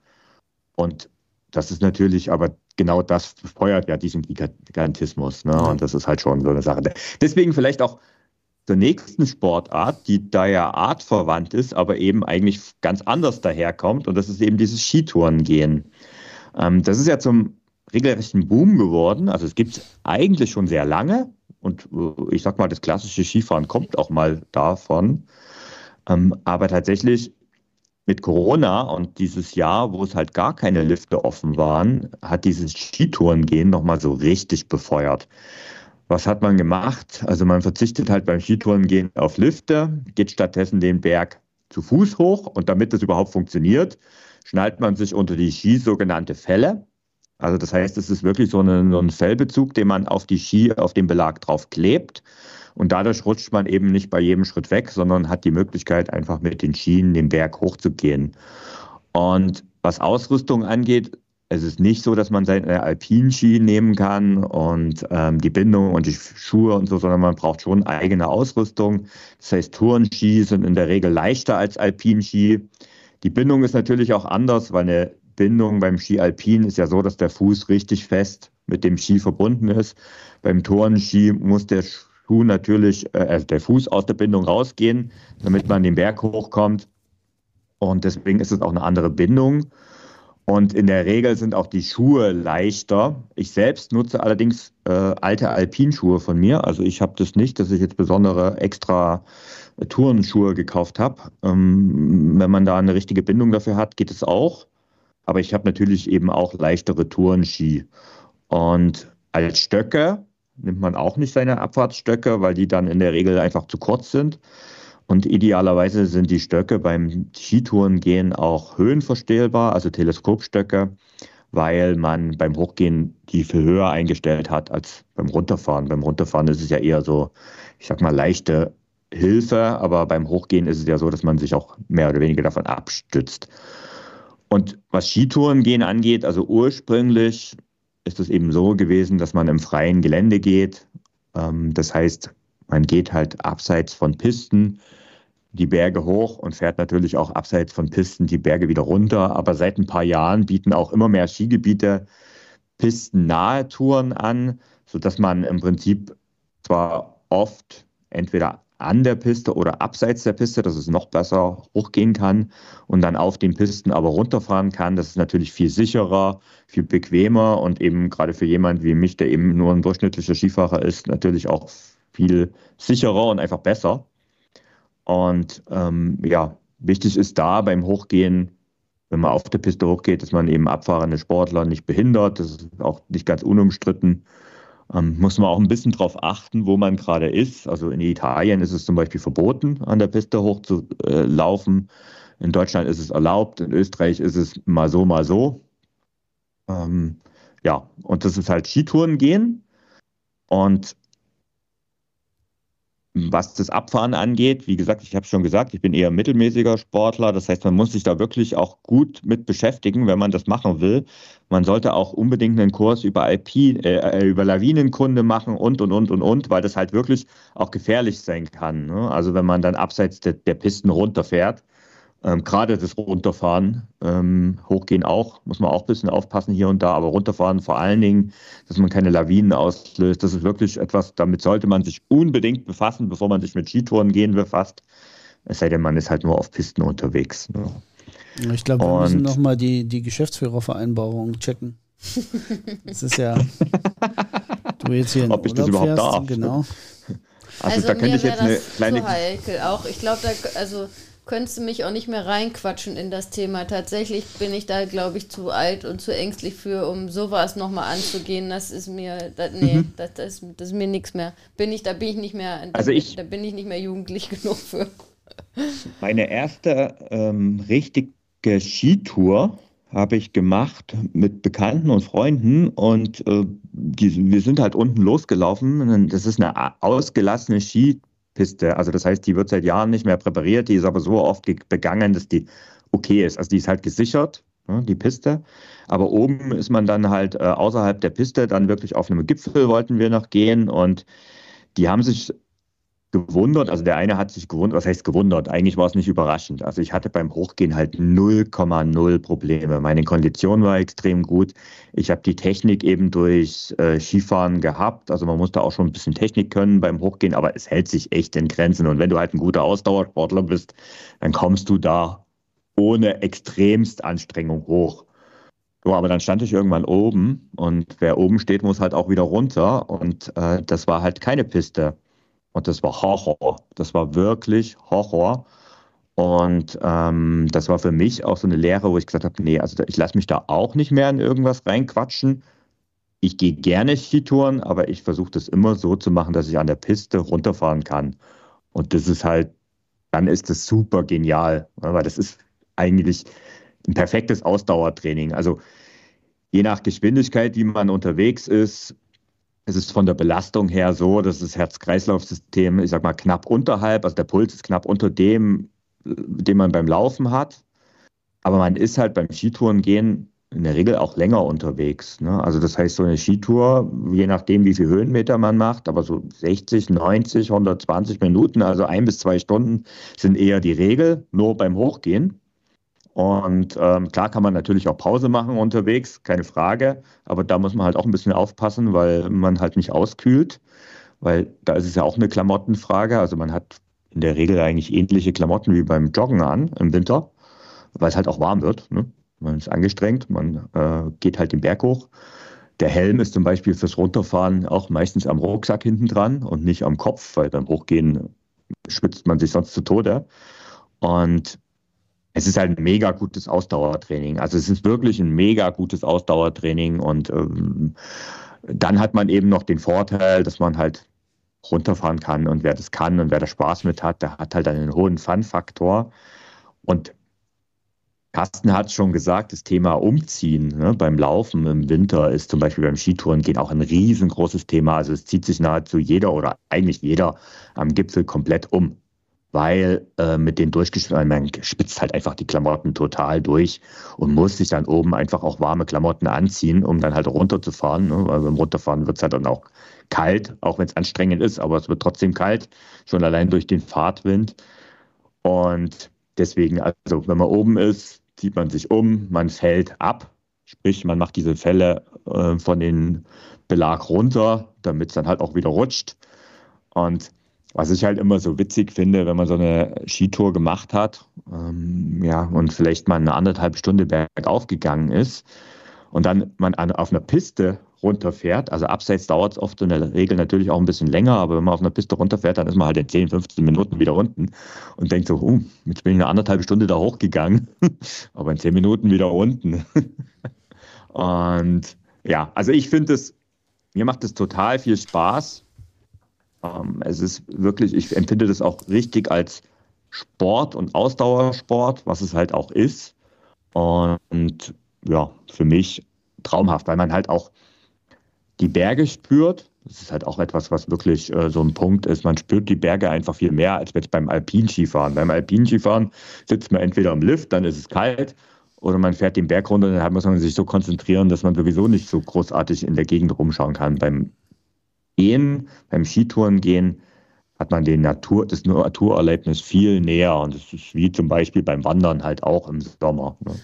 Und das ist natürlich, aber genau das feuert ja diesen Gigantismus. Ne? Und das ist halt schon so eine Sache. Deswegen vielleicht auch zur nächsten Sportart, die da ja artverwandt ist, aber eben eigentlich ganz anders daherkommt. Und das ist eben dieses Skitourengehen. Ähm, das ist ja zum regelrechten Boom geworden. Also es gibt es eigentlich schon sehr lange. Und äh, ich sag mal, das klassische Skifahren kommt auch mal davon. Ähm, aber tatsächlich mit Corona und dieses Jahr, wo es halt gar keine Lifte offen waren, hat dieses Skitourengehen nochmal so richtig befeuert. Was hat man gemacht? Also man verzichtet halt beim Skitourengehen auf Lifte, geht stattdessen den Berg zu Fuß hoch und damit das überhaupt funktioniert, schnallt man sich unter die Ski sogenannte Felle. Also das heißt, es ist wirklich so, eine, so ein Fellbezug, den man auf die Ski, auf den Belag drauf klebt. Und dadurch rutscht man eben nicht bei jedem Schritt weg, sondern hat die Möglichkeit, einfach mit den Schienen den Berg hochzugehen. Und was Ausrüstung angeht, es ist nicht so, dass man seine Alpinski nehmen kann und ähm, die Bindung und die Schuhe und so, sondern man braucht schon eigene Ausrüstung. Das heißt, Tourenski sind in der Regel leichter als Alpinski. Die Bindung ist natürlich auch anders, weil eine Bindung beim Ski Alpin ist ja so, dass der Fuß richtig fest mit dem Ski verbunden ist. Beim Tourenski muss der Schuh natürlich, äh, also der Fuß aus der Bindung rausgehen, damit man den Berg hochkommt. Und deswegen ist es auch eine andere Bindung. Und in der Regel sind auch die Schuhe leichter. Ich selbst nutze allerdings äh, alte Alpinschuhe von mir. Also ich habe das nicht, dass ich jetzt besondere extra Tourenschuhe gekauft habe. Ähm, wenn man da eine richtige Bindung dafür hat, geht es auch. Aber ich habe natürlich eben auch leichtere Tourenski. Und als Stöcke nimmt man auch nicht seine Abfahrtsstöcke, weil die dann in der Regel einfach zu kurz sind. Und idealerweise sind die Stöcke beim Skitourengehen auch höhenverstellbar, also Teleskopstöcke, weil man beim Hochgehen die viel höher eingestellt hat als beim Runterfahren. Beim Runterfahren ist es ja eher so, ich sag mal, leichte Hilfe, aber beim Hochgehen ist es ja so, dass man sich auch mehr oder weniger davon abstützt. Und was Skitourengehen angeht, also ursprünglich ist es eben so gewesen, dass man im freien Gelände geht. Ähm, das heißt, man geht halt abseits von Pisten die Berge hoch und fährt natürlich auch abseits von Pisten die Berge wieder runter. Aber seit ein paar Jahren bieten auch immer mehr Skigebiete pistennahe Touren an, sodass man im Prinzip zwar oft entweder an der Piste oder abseits der Piste, dass es noch besser hochgehen kann und dann auf den Pisten aber runterfahren kann. Das ist natürlich viel sicherer, viel bequemer und eben gerade für jemand wie mich, der eben nur ein durchschnittlicher Skifahrer ist, natürlich auch viel sicherer und einfach besser. Und ähm, ja, wichtig ist da beim Hochgehen, wenn man auf der Piste hochgeht, dass man eben abfahrende Sportler nicht behindert. Das ist auch nicht ganz unumstritten. Ähm, muss man auch ein bisschen darauf achten, wo man gerade ist. Also in Italien ist es zum Beispiel verboten, an der Piste hochzulaufen. Äh, in Deutschland ist es erlaubt, in Österreich ist es mal so, mal so. Ähm, ja, und das ist halt Skitouren gehen. Und was das Abfahren angeht, wie gesagt, ich habe schon gesagt, ich bin eher mittelmäßiger Sportler. Das heißt, man muss sich da wirklich auch gut mit beschäftigen, wenn man das machen will. Man sollte auch unbedingt einen Kurs über Alpin, äh, über Lawinenkunde machen und und und und und, weil das halt wirklich auch gefährlich sein kann. Ne? Also wenn man dann abseits der, der Pisten runterfährt, ähm, Gerade das Runterfahren, ähm, hochgehen auch, muss man auch ein bisschen aufpassen hier und da, aber runterfahren vor allen Dingen, dass man keine Lawinen auslöst, das ist wirklich etwas, damit sollte man sich unbedingt befassen, bevor man sich mit Skitouren gehen befasst. Es sei denn, man ist halt nur auf Pisten unterwegs. Ne? Ich glaube, wir und müssen nochmal die, die Geschäftsführervereinbarung checken. Das ist ja, du jetzt hier in Ob ich das überhaupt fährst, darf. Genau. Also, also da könnte ich jetzt eine kleine. Zu heikel. Auch ich glaube, da, also könntest du mich auch nicht mehr reinquatschen in das Thema. Tatsächlich bin ich da, glaube ich, zu alt und zu ängstlich für, um sowas nochmal anzugehen. Das ist mir, das, nee, mhm. das, das, das, ist mir nichts mehr. Bin ich, da bin ich nicht mehr, also ich, da bin ich nicht mehr jugendlich genug für. Meine erste ähm, richtige Skitour habe ich gemacht mit Bekannten und Freunden und äh, die, wir sind halt unten losgelaufen. Das ist eine ausgelassene Ski Piste. Also das heißt, die wird seit Jahren nicht mehr präpariert, die ist aber so oft begangen, dass die okay ist. Also die ist halt gesichert, ne, die Piste. Aber oben ist man dann halt äh, außerhalb der Piste, dann wirklich auf einem Gipfel wollten wir noch gehen und die haben sich gewundert, also der eine hat sich gewundert, was heißt gewundert? Eigentlich war es nicht überraschend. Also ich hatte beim Hochgehen halt 0,0 Probleme. Meine Kondition war extrem gut. Ich habe die Technik eben durch äh, Skifahren gehabt. Also man musste auch schon ein bisschen Technik können beim Hochgehen, aber es hält sich echt in Grenzen. Und wenn du halt ein guter Ausdauersportler bist, dann kommst du da ohne extremst Anstrengung hoch. So, aber dann stand ich irgendwann oben und wer oben steht, muss halt auch wieder runter. Und äh, das war halt keine Piste. Und das war Horror. Das war wirklich Horror. Und ähm, das war für mich auch so eine Lehre, wo ich gesagt habe, nee, also ich lasse mich da auch nicht mehr in irgendwas reinquatschen. Ich gehe gerne Skitouren, aber ich versuche das immer so zu machen, dass ich an der Piste runterfahren kann. Und das ist halt, dann ist das super genial, weil das ist eigentlich ein perfektes Ausdauertraining. Also je nach Geschwindigkeit, wie man unterwegs ist, es ist von der Belastung her so, dass das Herz-Kreislauf-System, ich sag mal, knapp unterhalb, also der Puls ist knapp unter dem, den man beim Laufen hat. Aber man ist halt beim Skitourengehen in der Regel auch länger unterwegs. Ne? Also das heißt, so eine Skitour, je nachdem, wie viele Höhenmeter man macht, aber so 60, 90, 120 Minuten, also ein bis zwei Stunden sind eher die Regel, nur beim Hochgehen. Und ähm, klar kann man natürlich auch Pause machen unterwegs, keine Frage. Aber da muss man halt auch ein bisschen aufpassen, weil man halt nicht auskühlt. Weil da ist es ja auch eine Klamottenfrage. Also man hat in der Regel eigentlich ähnliche Klamotten wie beim Joggen an im Winter, weil es halt auch warm wird. Ne? Man ist angestrengt, man äh, geht halt den Berg hoch. Der Helm ist zum Beispiel fürs Runterfahren auch meistens am Rucksack hinten dran und nicht am Kopf, weil beim Hochgehen schwitzt man sich sonst zu Tode. Und es ist halt ein mega gutes Ausdauertraining. Also es ist wirklich ein mega gutes Ausdauertraining und ähm, dann hat man eben noch den Vorteil, dass man halt runterfahren kann und wer das kann und wer da Spaß mit hat, der hat halt einen hohen Fun-Faktor. Und Carsten hat schon gesagt, das Thema Umziehen ne, beim Laufen im Winter ist zum Beispiel beim Skitouren gehen auch ein riesengroßes Thema. Also es zieht sich nahezu jeder oder eigentlich jeder am Gipfel komplett um weil äh, mit den durchgeschnittenen, man spitzt halt einfach die Klamotten total durch und muss sich dann oben einfach auch warme Klamotten anziehen, um dann halt runterzufahren. Ne? Weil beim Runterfahren wird es halt dann auch kalt, auch wenn es anstrengend ist, aber es wird trotzdem kalt, schon allein durch den Fahrtwind. Und deswegen, also wenn man oben ist, zieht man sich um, man fällt ab, sprich man macht diese Fälle äh, von den Belag runter, damit es dann halt auch wieder rutscht. Und was ich halt immer so witzig finde, wenn man so eine Skitour gemacht hat, ähm, ja, und vielleicht mal eine anderthalb Stunde bergauf gegangen ist und dann man an, auf einer Piste runterfährt, also abseits dauert es oft in der Regel natürlich auch ein bisschen länger, aber wenn man auf einer Piste runterfährt, dann ist man halt in 10, 15 Minuten wieder unten und denkt so, uh, jetzt bin ich eine anderthalb Stunde da hochgegangen, aber in 10 Minuten wieder unten. und ja, also ich finde es, mir macht es total viel Spaß, ähm, es ist wirklich, ich empfinde das auch richtig als Sport und Ausdauersport, was es halt auch ist. Und ja, für mich traumhaft, weil man halt auch die Berge spürt. Das ist halt auch etwas, was wirklich äh, so ein Punkt ist. Man spürt die Berge einfach viel mehr als jetzt beim Alpinskifahren. Beim Alpinskifahren sitzt man entweder im Lift, dann ist es kalt, oder man fährt den Berg runter, dann muss man sich so konzentrieren, dass man sowieso nicht so großartig in der Gegend rumschauen kann. Beim Gehen, beim Skitouren gehen, hat man den Natur, das Naturerlebnis viel näher. Und das ist wie zum Beispiel beim Wandern halt auch im Sommer. Ne?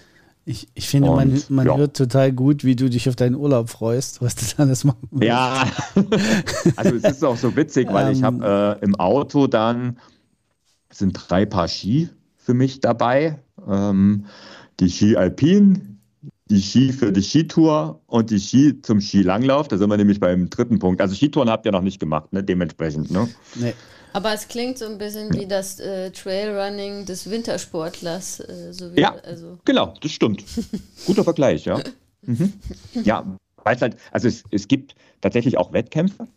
Ich, ich finde, und, man, man ja. hört total gut, wie du dich auf deinen Urlaub freust, was du alles machen willst. Ja, also es ist auch so witzig, weil ich habe ähm. äh, im Auto dann sind drei Paar Ski für mich dabei. Ähm, die Ski Alpin, die Ski für die Skitour und die Ski zum Skilanglauf. Da sind wir nämlich beim dritten Punkt. Also Skitouren habt ihr noch nicht gemacht, ne? dementsprechend. Ne? Nee. Aber es klingt so ein bisschen wie das äh, Trailrunning des Wintersportlers. Äh, so wie, ja, also. genau, das stimmt. Guter Vergleich, ja. Mhm. Ja, weil es halt, also es, es gibt tatsächlich auch Wettkämpfe.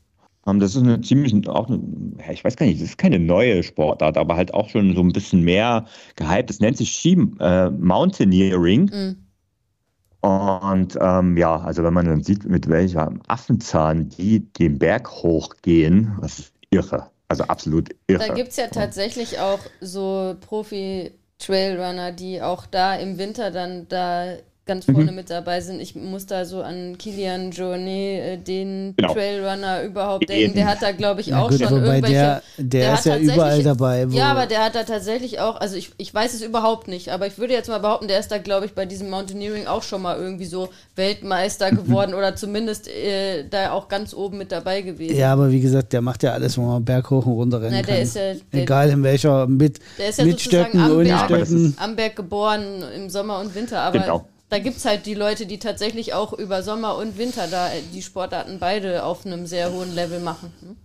Ähm, das ist eine ziemlich, auch eine, ich weiß gar nicht, das ist keine neue Sportart, aber halt auch schon so ein bisschen mehr gehypt. Das nennt sich Ski äh, Mountaineering. Mhm. Und ähm, ja, also wenn man dann sieht, mit welchem Affenzahn die den Berg hochgehen, das ist irre. Also absolut irre. Da gibt es ja tatsächlich auch so Profi-Trailrunner, die auch da im Winter dann da ganz vorne mhm. mit dabei sind. Ich muss da so an Kilian Journey, äh, den genau. Trailrunner überhaupt denken. Der hat da, glaube ich, auch gut, schon irgendwelche... Der, der, der ist ja überall dabei. Ja, aber der hat da tatsächlich auch, also ich, ich weiß es überhaupt nicht, aber ich würde jetzt mal behaupten, der ist da, glaube ich, bei diesem Mountaineering auch schon mal irgendwie so Weltmeister geworden oder zumindest äh, da auch ganz oben mit dabei gewesen. Ja, aber wie gesagt, der macht ja alles, wo man Berg hoch und runter rennen Na, der kann. Ist ja, der, Egal in welcher, mit, der ist ja mit Stöcken, ohne Stöcken. Am Berg geboren, im Sommer und Winter, aber... Genau da gibt es halt die Leute, die tatsächlich auch über Sommer und Winter da die Sportarten beide auf einem sehr hohen Level machen. Hm?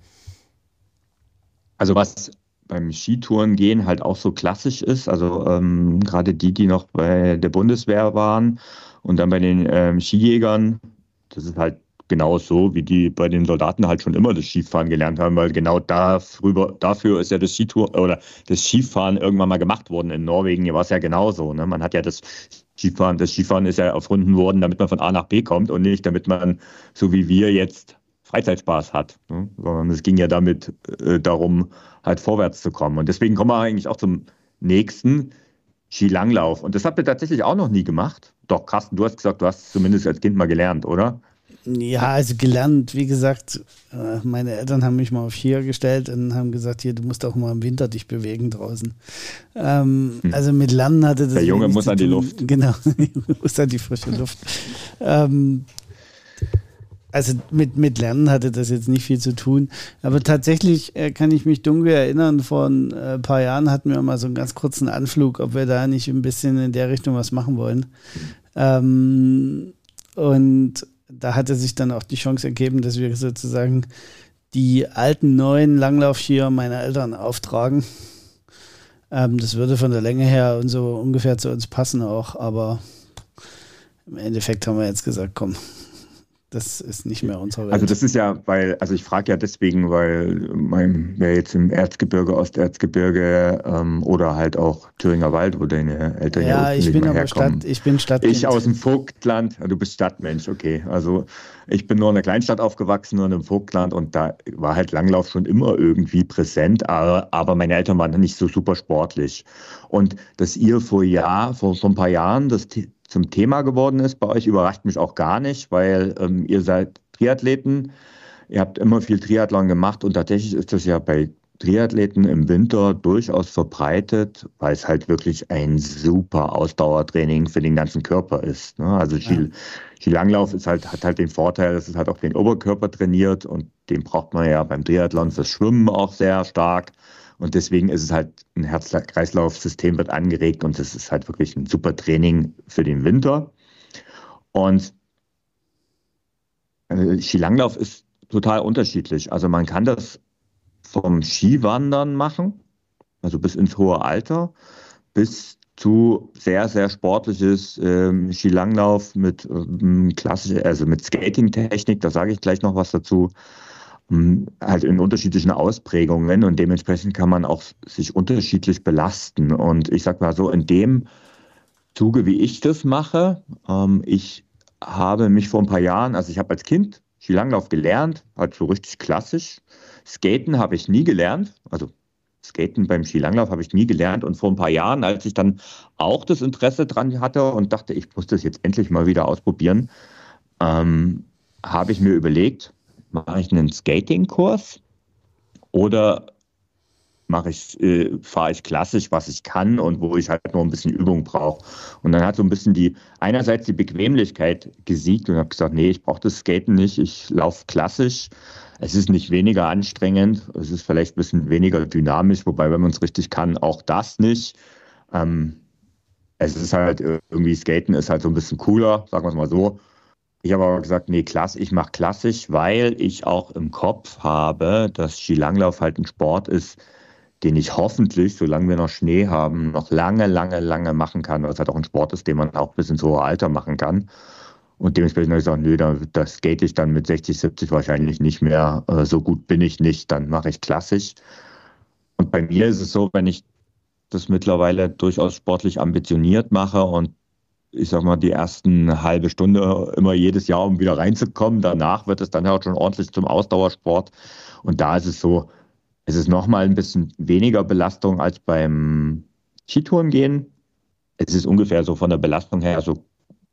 Also was beim Skitouren gehen halt auch so klassisch ist, also ähm, gerade die, die noch bei der Bundeswehr waren und dann bei den ähm, Skijägern, das ist halt genau so, wie die bei den Soldaten halt schon immer das Skifahren gelernt haben, weil genau darüber, dafür ist ja das Skitour oder das Skifahren irgendwann mal gemacht worden. In Norwegen war es ja genauso. Ne? Man hat ja das Skifahren, das Skifahren ist ja erfunden worden, damit man von A nach B kommt und nicht, damit man, so wie wir jetzt, Freizeitspaß hat. Ne? Sondern es ging ja damit äh, darum, halt vorwärts zu kommen. Und deswegen kommen wir eigentlich auch zum nächsten Skilanglauf. Und das habt ihr tatsächlich auch noch nie gemacht. Doch, Carsten, du hast gesagt, du hast es zumindest als Kind mal gelernt, oder? Ja, also gelernt, wie gesagt, äh, meine Eltern haben mich mal auf Skier gestellt und haben gesagt, hier, du musst auch mal im Winter dich bewegen draußen. Ähm, hm. Also mit Lernen hatte das. Der Junge muss an die Luft. Genau, muss an die frische Luft. ähm, also mit, mit Lernen hatte das jetzt nicht viel zu tun. Aber tatsächlich äh, kann ich mich dunkel erinnern, vor ein äh, paar Jahren hatten wir mal so einen ganz kurzen Anflug, ob wir da nicht ein bisschen in der Richtung was machen wollen. Ähm, und da hatte sich dann auch die Chance ergeben, dass wir sozusagen die alten neuen Langlaufskier meiner Eltern auftragen. Ähm, das würde von der Länge her und so ungefähr zu uns passen auch, aber im Endeffekt haben wir jetzt gesagt, komm, das ist nicht mehr unsere Welt. Also das ist ja, weil, also ich frage ja deswegen, weil mein, wer jetzt im Erzgebirge, Osterzgebirge ähm, oder halt auch Thüringer Wald, wo deine Eltern ja, ja ich bin aber herkommen. Stadt, ich bin Stadtmensch. Ich aus dem Vogtland, du bist Stadtmensch, okay. Also ich bin nur in einer Kleinstadt aufgewachsen, nur in einem Vogtland und da war halt Langlauf schon immer irgendwie präsent, aber, aber meine Eltern waren nicht so super sportlich. Und dass ihr vor Jahr, vor, vor ein paar Jahren das zum Thema geworden ist bei euch, überrascht mich auch gar nicht, weil ähm, ihr seid Triathleten, ihr habt immer viel Triathlon gemacht und tatsächlich ist das ja bei Triathleten im Winter durchaus verbreitet, weil es halt wirklich ein super Ausdauertraining für den ganzen Körper ist. Ne? Also ja. Skilanglauf ist halt, hat halt den Vorteil, dass es halt auch den Oberkörper trainiert und den braucht man ja beim Triathlon fürs Schwimmen auch sehr stark. Und deswegen ist es halt ein Herz-Kreislauf-System wird angeregt und es ist halt wirklich ein super Training für den Winter. Und äh, Skilanglauf ist total unterschiedlich. Also man kann das vom Skiwandern machen, also bis ins hohe Alter, bis zu sehr, sehr sportliches ähm, Skilanglauf mit ähm, klassischer, also mit Skating-Technik, da sage ich gleich noch was dazu halt in unterschiedlichen Ausprägungen und dementsprechend kann man auch sich unterschiedlich belasten. Und ich sag mal so, in dem Zuge, wie ich das mache, ähm, ich habe mich vor ein paar Jahren, also ich habe als Kind Skilanglauf gelernt, halt so richtig klassisch. Skaten habe ich nie gelernt, also Skaten beim Skilanglauf habe ich nie gelernt. Und vor ein paar Jahren, als ich dann auch das Interesse dran hatte und dachte, ich muss das jetzt endlich mal wieder ausprobieren, ähm, habe ich mir überlegt, mache ich einen Skatingkurs oder mache ich, äh, fahre ich klassisch, was ich kann und wo ich halt nur ein bisschen Übung brauche. Und dann hat so ein bisschen die, einerseits die Bequemlichkeit gesiegt und habe gesagt, nee, ich brauche das Skaten nicht, ich laufe klassisch. Es ist nicht weniger anstrengend, es ist vielleicht ein bisschen weniger dynamisch, wobei, wenn man es richtig kann, auch das nicht. Ähm, es ist halt irgendwie, Skaten ist halt so ein bisschen cooler, sagen wir es mal so. Ich habe aber gesagt, nee, klass, ich mache klassisch, weil ich auch im Kopf habe, dass Skilanglauf halt ein Sport ist, den ich hoffentlich, solange wir noch Schnee haben, noch lange, lange, lange machen kann. Weil es halt auch ein Sport ist, den man auch bis ins hohe Alter machen kann. Und dementsprechend habe ich gesagt, nö, da, das skate ich dann mit 60, 70 wahrscheinlich nicht mehr. Äh, so gut bin ich nicht, dann mache ich klassisch. Und bei mir ist es so, wenn ich das mittlerweile durchaus sportlich ambitioniert mache und ich sag mal, die ersten halbe Stunde immer jedes Jahr, um wieder reinzukommen. Danach wird es dann auch schon ordentlich zum Ausdauersport. Und da ist es so, es ist nochmal ein bisschen weniger Belastung als beim Skitouren gehen. Es ist ungefähr so von der Belastung her so ein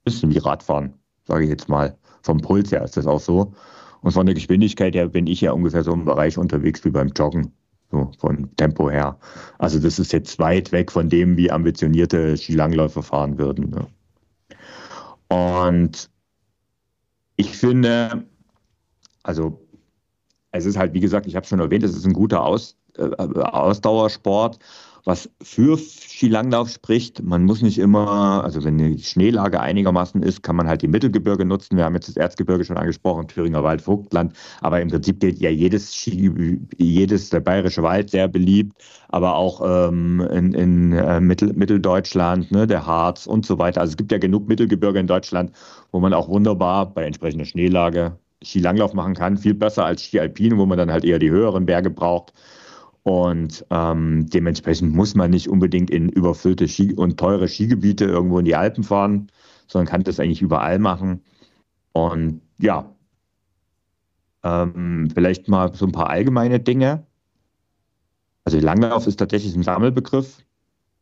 bisschen wie Radfahren, sage ich jetzt mal. Vom Puls her ist das auch so. Und von der Geschwindigkeit her bin ich ja ungefähr so im Bereich unterwegs wie beim Joggen, so von Tempo her. Also das ist jetzt weit weg von dem, wie ambitionierte Skilangläufer fahren würden. Ne? Und ich finde, also es ist halt, wie gesagt, ich habe schon erwähnt, es ist ein guter Aus, äh, Ausdauersport was für Skilanglauf spricht. Man muss nicht immer, also wenn die Schneelage einigermaßen ist, kann man halt die Mittelgebirge nutzen. Wir haben jetzt das Erzgebirge schon angesprochen, Thüringer Wald, Vogtland. Aber im Prinzip gilt ja jedes, Ski, jedes der bayerische Wald sehr beliebt, aber auch ähm, in, in äh, Mittel, Mitteldeutschland, ne, der Harz und so weiter. Also es gibt ja genug Mittelgebirge in Deutschland, wo man auch wunderbar bei entsprechender Schneelage Skilanglauf machen kann. Viel besser als Ski Alpine, wo man dann halt eher die höheren Berge braucht. Und ähm, dementsprechend muss man nicht unbedingt in überfüllte Ski und teure Skigebiete irgendwo in die Alpen fahren, sondern kann das eigentlich überall machen. Und ja, ähm, vielleicht mal so ein paar allgemeine Dinge. Also Langlauf ist tatsächlich ein Sammelbegriff,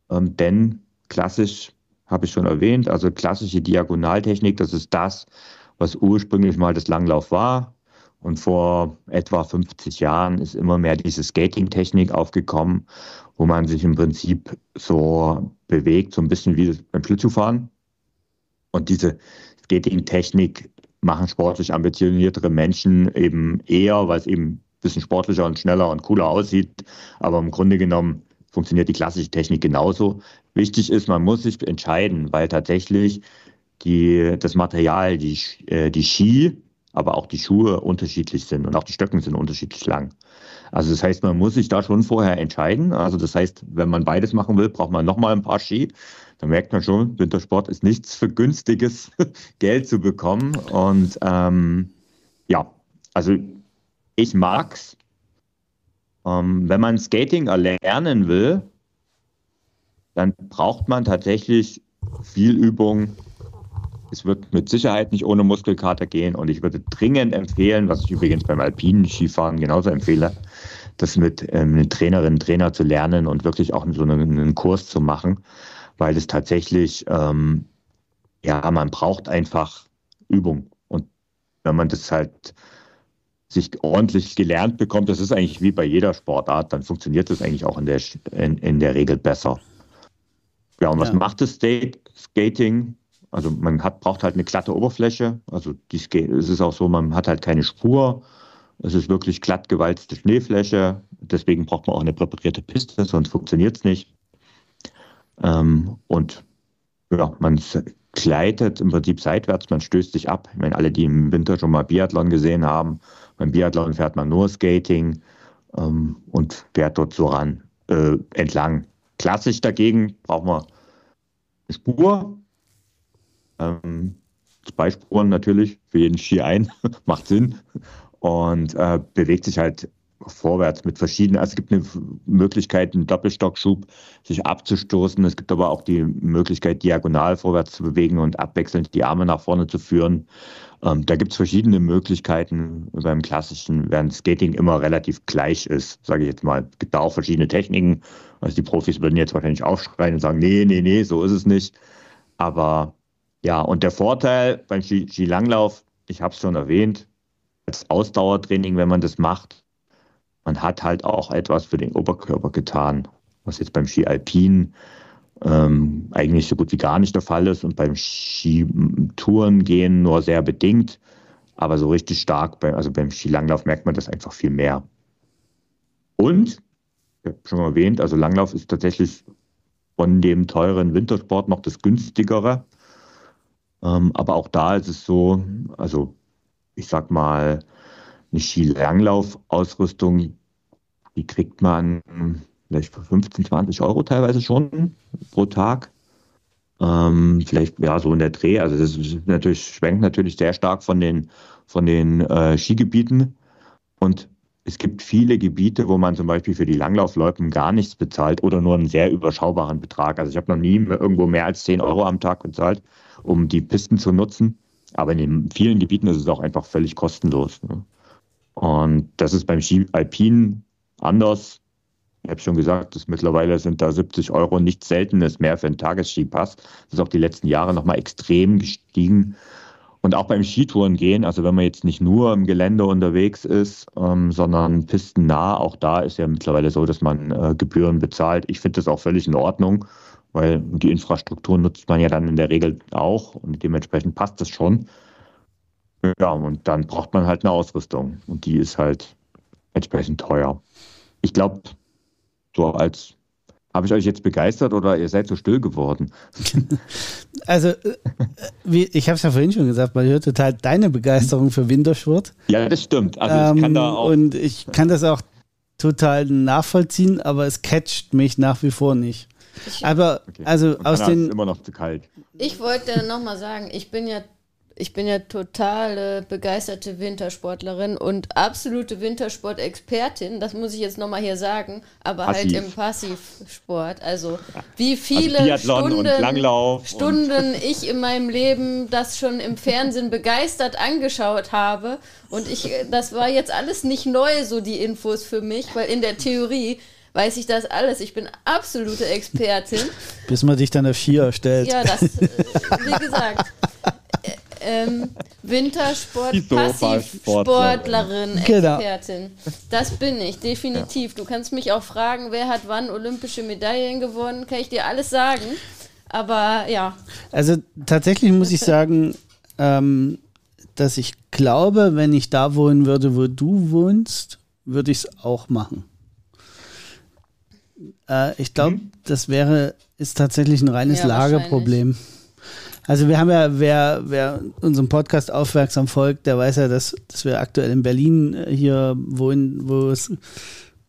ähm, denn klassisch habe ich schon erwähnt, also klassische Diagonaltechnik, das ist das, was ursprünglich mal das Langlauf war. Und vor etwa 50 Jahren ist immer mehr diese Skating-Technik aufgekommen, wo man sich im Prinzip so bewegt, so ein bisschen wie beim Schlittschuhfahren. Und diese Skating-Technik machen sportlich ambitioniertere Menschen eben eher, weil es eben ein bisschen sportlicher und schneller und cooler aussieht. Aber im Grunde genommen funktioniert die klassische Technik genauso. Wichtig ist, man muss sich entscheiden, weil tatsächlich die, das Material, die, äh, die Ski, aber auch die Schuhe unterschiedlich sind und auch die Stöcken sind unterschiedlich lang. Also das heißt, man muss sich da schon vorher entscheiden. Also das heißt, wenn man beides machen will, braucht man nochmal ein paar Ski. Da merkt man schon, Wintersport ist nichts für günstiges Geld zu bekommen. Und ähm, ja, also ich mag's. Ähm, wenn man Skating erlernen will, dann braucht man tatsächlich viel Übung, es wird mit Sicherheit nicht ohne Muskelkater gehen und ich würde dringend empfehlen, was ich übrigens beim alpinen Skifahren genauso empfehle, das mit ähm, einer Trainerin, Trainer zu lernen und wirklich auch so einen, einen Kurs zu machen, weil es tatsächlich, ähm, ja, man braucht einfach Übung. Und wenn man das halt sich ordentlich gelernt bekommt, das ist eigentlich wie bei jeder Sportart, dann funktioniert das eigentlich auch in der, in, in der Regel besser. Ja, und was macht das Skating? Also man hat, braucht halt eine glatte Oberfläche. Also die, es ist auch so, man hat halt keine Spur. Es ist wirklich glatt gewalzte Schneefläche. Deswegen braucht man auch eine präparierte Piste, sonst funktioniert es nicht. Ähm, und ja, man gleitet im Prinzip seitwärts, man stößt sich ab. Ich meine, alle, die im Winter schon mal Biathlon gesehen haben, beim Biathlon fährt man nur Skating ähm, und fährt dort so ran, äh, entlang. Klassisch dagegen braucht man eine Spur, ähm, zwei Spuren natürlich für jeden Ski ein, macht Sinn. Und äh, bewegt sich halt vorwärts mit verschiedenen. Also es gibt eine Möglichkeit, einen Doppelstockschub sich abzustoßen. Es gibt aber auch die Möglichkeit, diagonal vorwärts zu bewegen und abwechselnd die Arme nach vorne zu führen. Ähm, da gibt es verschiedene Möglichkeiten beim klassischen, während Skating immer relativ gleich ist, sage ich jetzt mal. Es gibt da auch verschiedene Techniken. Also die Profis würden jetzt wahrscheinlich aufschreien und sagen, nee, nee, nee, so ist es nicht. Aber ja, und der Vorteil beim Skilanglauf, ich habe es schon erwähnt, als Ausdauertraining, wenn man das macht, man hat halt auch etwas für den Oberkörper getan, was jetzt beim Ski Alpin ähm, eigentlich so gut wie gar nicht der Fall ist und beim Skitouren gehen nur sehr bedingt, aber so richtig stark, bei, also beim Skilanglauf merkt man das einfach viel mehr. Und, ich habe schon erwähnt, also Langlauf ist tatsächlich von dem teuren Wintersport noch das günstigere. Ähm, aber auch da ist es so, also ich sag mal, eine Skilanglauf-Ausrüstung, die kriegt man vielleicht für 15, 20 Euro teilweise schon pro Tag. Ähm, vielleicht ja so in der Dreh. Also das natürlich, schwenkt natürlich sehr stark von den, von den äh, Skigebieten. Und es gibt viele Gebiete, wo man zum Beispiel für die Langlaufloipen gar nichts bezahlt oder nur einen sehr überschaubaren Betrag. Also ich habe noch nie irgendwo mehr als 10 Euro am Tag bezahlt um die Pisten zu nutzen. Aber in den vielen Gebieten ist es auch einfach völlig kostenlos. Ne? Und das ist beim Ski Alpin anders. Ich habe schon gesagt, dass mittlerweile sind da 70 Euro nichts Seltenes mehr für einen Tagesskipass. Das ist auch die letzten Jahre nochmal extrem gestiegen. Und auch beim Skitouren gehen, also wenn man jetzt nicht nur im Gelände unterwegs ist, ähm, sondern pistennah, auch da ist ja mittlerweile so, dass man äh, Gebühren bezahlt. Ich finde das auch völlig in Ordnung, weil die Infrastruktur nutzt man ja dann in der Regel auch und dementsprechend passt das schon. Ja, und dann braucht man halt eine Ausrüstung und die ist halt entsprechend teuer. Ich glaube, so als habe ich euch jetzt begeistert oder ihr seid so still geworden? Also, äh, wie, ich habe es ja vorhin schon gesagt, man hört total deine Begeisterung für Wintersport. Ja, das stimmt. Also ich kann da Ähm, auch. Und ich kann das auch total nachvollziehen, aber es catcht mich nach wie vor nicht. Aber, Okay. also aus den, immer noch zu kalt. Ich wollte nochmal sagen, ich bin ja, ich bin ja totale begeisterte Wintersportlerin und absolute Wintersport-Expertin. Das muss ich jetzt nochmal hier sagen, aber Passiv. halt im Passivsport. Also wie viele Also Stunden, Stunden ich in meinem Leben das schon im Fernsehen begeistert angeschaut habe. Und ich, das war jetzt alles nicht neu, so die Infos für mich, weil in der Theorie weiß ich das alles. Ich bin absolute Expertin. bis man dich dann auf Skier stellt. Ja, das, äh, wie gesagt, ähm, Wintersport, Die Passivsportlerin, Genau. Expertin. Das bin ich, definitiv. Du kannst mich auch fragen, wer hat wann olympische Medaillen gewonnen, kann ich dir alles sagen. Aber ja, Also tatsächlich muss ich sagen, ähm, dass ich glaube, wenn ich da wohnen würde, wo du wohnst, würde ich es auch machen. Äh, ich glaube, Mhm. das wäre, ist tatsächlich ein reines Ja, Lagerproblem. Also wir haben ja, wer, wer unserem Podcast aufmerksam folgt, der weiß ja, dass, dass wir aktuell in Berlin äh, hier wohnen, wo es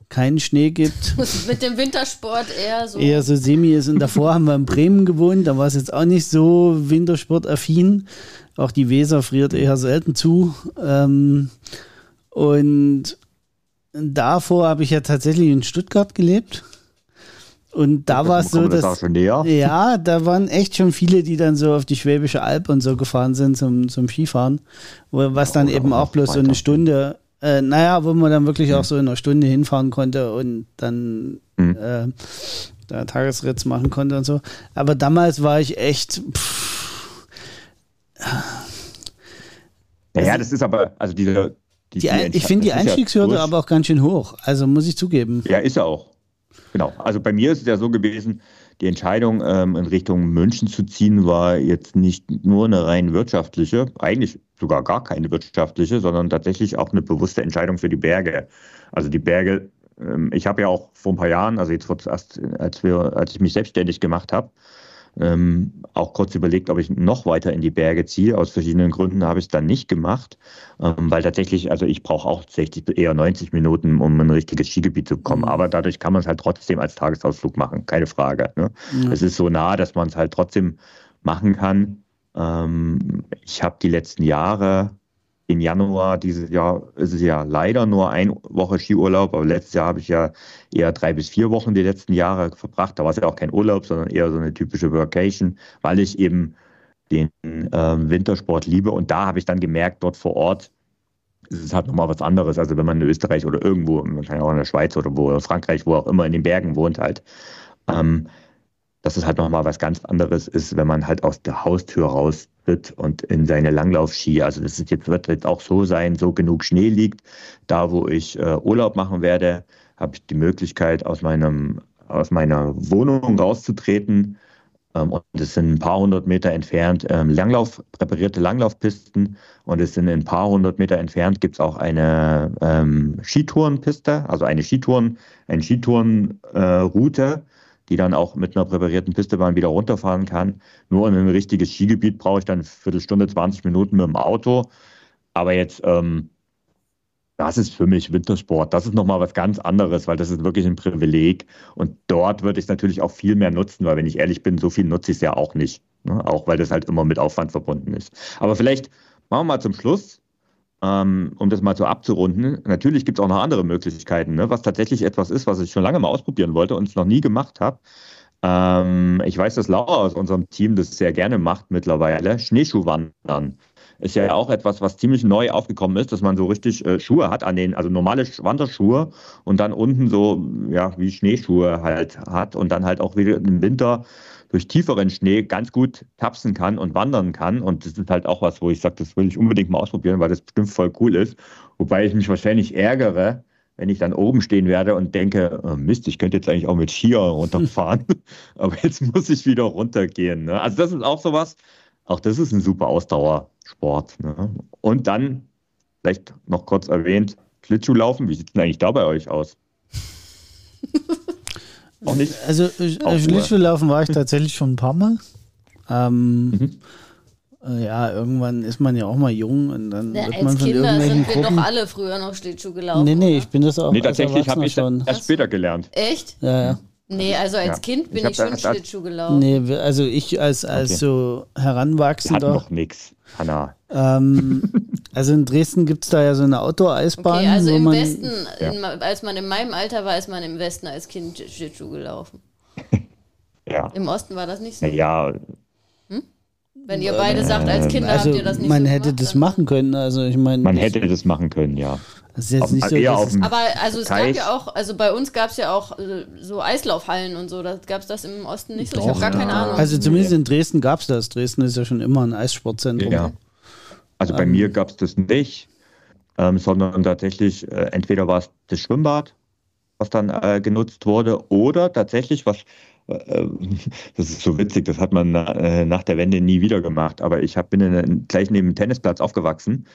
keinen Schnee gibt. mit dem Wintersport eher so. eher so semi ist. Und davor haben wir in Bremen gewohnt, da war es jetzt auch nicht so wintersportaffin. Auch die Weser friert eher selten zu. Ähm, und davor habe ich ja tatsächlich in Stuttgart gelebt. Und da war es so, dass. näher? Ja, da waren echt schon viele, die dann so auf die Schwäbische Alb und so gefahren sind zum, zum Skifahren. Wo, was dann eben auch bloß so eine weiter. Stunde, äh, naja, wo man dann wirklich auch so in einer Stunde hinfahren konnte und dann Mhm. äh, da Tagesritz machen konnte und so. Aber damals war ich echt. Pff, Naja, das ist aber, also diese. die, Ein- ich finde die ja Einstiegshürde durch- aber auch ganz schön hoch. Also muss ich zugeben. Ja, ist er auch. Genau. Also bei mir ist es ja so gewesen, die Entscheidung ähm, in Richtung München zu ziehen war jetzt nicht nur eine rein wirtschaftliche, eigentlich sogar gar keine wirtschaftliche, sondern tatsächlich auch eine bewusste Entscheidung für die Berge. Also die Berge, ähm, ich habe ja auch vor ein paar Jahren, also jetzt erst, als wir, als ich mich selbstständig gemacht habe, ähm, auch kurz überlegt, ob ich noch weiter in die Berge ziehe. Aus verschiedenen Gründen habe ich es dann nicht gemacht, ähm, weil tatsächlich, also ich brauche auch 60, eher 90 Minuten, um ein richtiges Skigebiet zu bekommen. Aber dadurch kann man es halt trotzdem als Tagesausflug machen, keine Frage. Ne? Es ist so nah, dass man es halt trotzdem machen kann. Ähm, ich habe die letzten Jahre im Januar dieses Jahr ist es ja leider nur eine Woche Skiurlaub, aber letztes Jahr habe ich ja eher drei bis vier Wochen die letzten Jahre verbracht. Da war es ja auch kein Urlaub, sondern eher so eine typische Vacation, weil ich eben den ähm, Wintersport liebe. Und da habe ich dann gemerkt, dort vor Ort ist es halt nochmal was anderes. Also wenn man in Österreich oder irgendwo, wahrscheinlich auch in der Schweiz oder wo, oder Frankreich, wo auch immer in den Bergen wohnt halt, ähm, dass es halt nochmal was ganz anderes ist, wenn man halt aus der Haustür raus tritt und in seine Langlaufski. Also das ist jetzt, wird jetzt auch so sein, so genug Schnee liegt. Da, wo ich äh, Urlaub machen werde, habe ich die Möglichkeit, aus meinem, aus meiner Wohnung rauszutreten. Ähm, und es sind ein paar hundert Meter entfernt ähm, Langlauf, präparierte Langlaufpisten. Und es sind ein paar hundert Meter entfernt gibt es auch eine ähm, Skitourenpiste, also eine Skitouren, eine Skitourenroute. Äh, die dann auch mit einer präparierten Pistebahn wieder runterfahren kann. Nur in ein richtiges Skigebiet brauche ich dann eine Viertelstunde, 20 Minuten mit dem Auto. Aber jetzt, ähm, das ist für mich Wintersport. Das ist nochmal was ganz anderes, weil das ist wirklich ein Privileg. Und dort würde ich es natürlich auch viel mehr nutzen, weil wenn ich ehrlich bin, so viel nutze ich es ja auch nicht. Ne? Auch weil das halt immer mit Aufwand verbunden ist. Aber vielleicht machen wir mal zum Schluss um das mal so abzurunden, natürlich gibt es auch noch andere Möglichkeiten, ne? was tatsächlich etwas ist, was ich schon lange mal ausprobieren wollte und es noch nie gemacht habe. Ähm, ich weiß, dass Laura aus unserem Team das sehr gerne macht mittlerweile. Schneeschuhwandern. ist ja auch etwas, was ziemlich neu aufgekommen ist, dass man so richtig äh, Schuhe hat an den, also normale Wanderschuhe und dann unten so, ja, wie Schneeschuhe halt hat und dann halt auch wieder im Winter durch tieferen Schnee ganz gut tapsen kann und wandern kann. Und das ist halt auch was, wo ich sage, das will ich unbedingt mal ausprobieren, weil das bestimmt voll cool ist. Wobei ich mich wahrscheinlich ärgere, wenn ich dann oben stehen werde und denke, oh Mist, ich könnte jetzt eigentlich auch mit Skier runterfahren, aber jetzt muss ich wieder runtergehen. Ne? Also das ist auch sowas, auch das ist ein super Ausdauersport. Ne? Und dann, vielleicht noch kurz erwähnt, Schlittschuhlaufen, wie sieht es denn eigentlich da bei euch aus? Auch nicht? Also äh, Schlittschuhlaufen war ich tatsächlich schon ein paar Mal. Ähm, mhm. Äh, ja, irgendwann ist man ja auch mal jung und dann ja, wird man von Kinder irgendwelchen sind wir Gruppen... doch alle früher noch Schlittschuh gelaufen. Nee, nee, ich bin das auch Nee, tatsächlich habe ich schon. erst später gelernt. Echt? Ja, ja. Nee, also als ja. Kind bin ich, ich schon Schlittschuh gelaufen. Nee, also ich als, als okay. so Heranwachsender. Hat noch nichts, Hanna. Ähm, also in Dresden gibt es da ja so eine Outdoor-Eisbahn. Okay, also im man, Westen, ja. in, als man in meinem Alter war, ist man im Westen als Kind Schlittschuh gelaufen. ja. Im Osten war das nicht so. Ja, wenn ihr beide sagt, als Kinder also, habt ihr das nicht Man so hätte gemacht, das machen können. Also ich meine. Man hätte das machen können, ja. Das ist jetzt auf, nicht so, eher auf aber also es Teich. gab ja auch, also bei uns gab es ja auch äh, so Eislaufhallen und so. Da gab es das im Osten nicht so. ich habe gar keine Ahnung. Also zumindest in Dresden gab es das. Dresden ist ja schon immer ein Eissportzentrum. Ja. Also bei ähm. mir gab es das nicht, ähm, sondern tatsächlich äh, entweder war es das Schwimmbad, was dann äh, genutzt wurde, oder tatsächlich, was äh, das ist so witzig, das hat man äh, nach der Wende nie wieder gemacht. Aber ich hab, bin in, gleich neben dem Tennisplatz aufgewachsen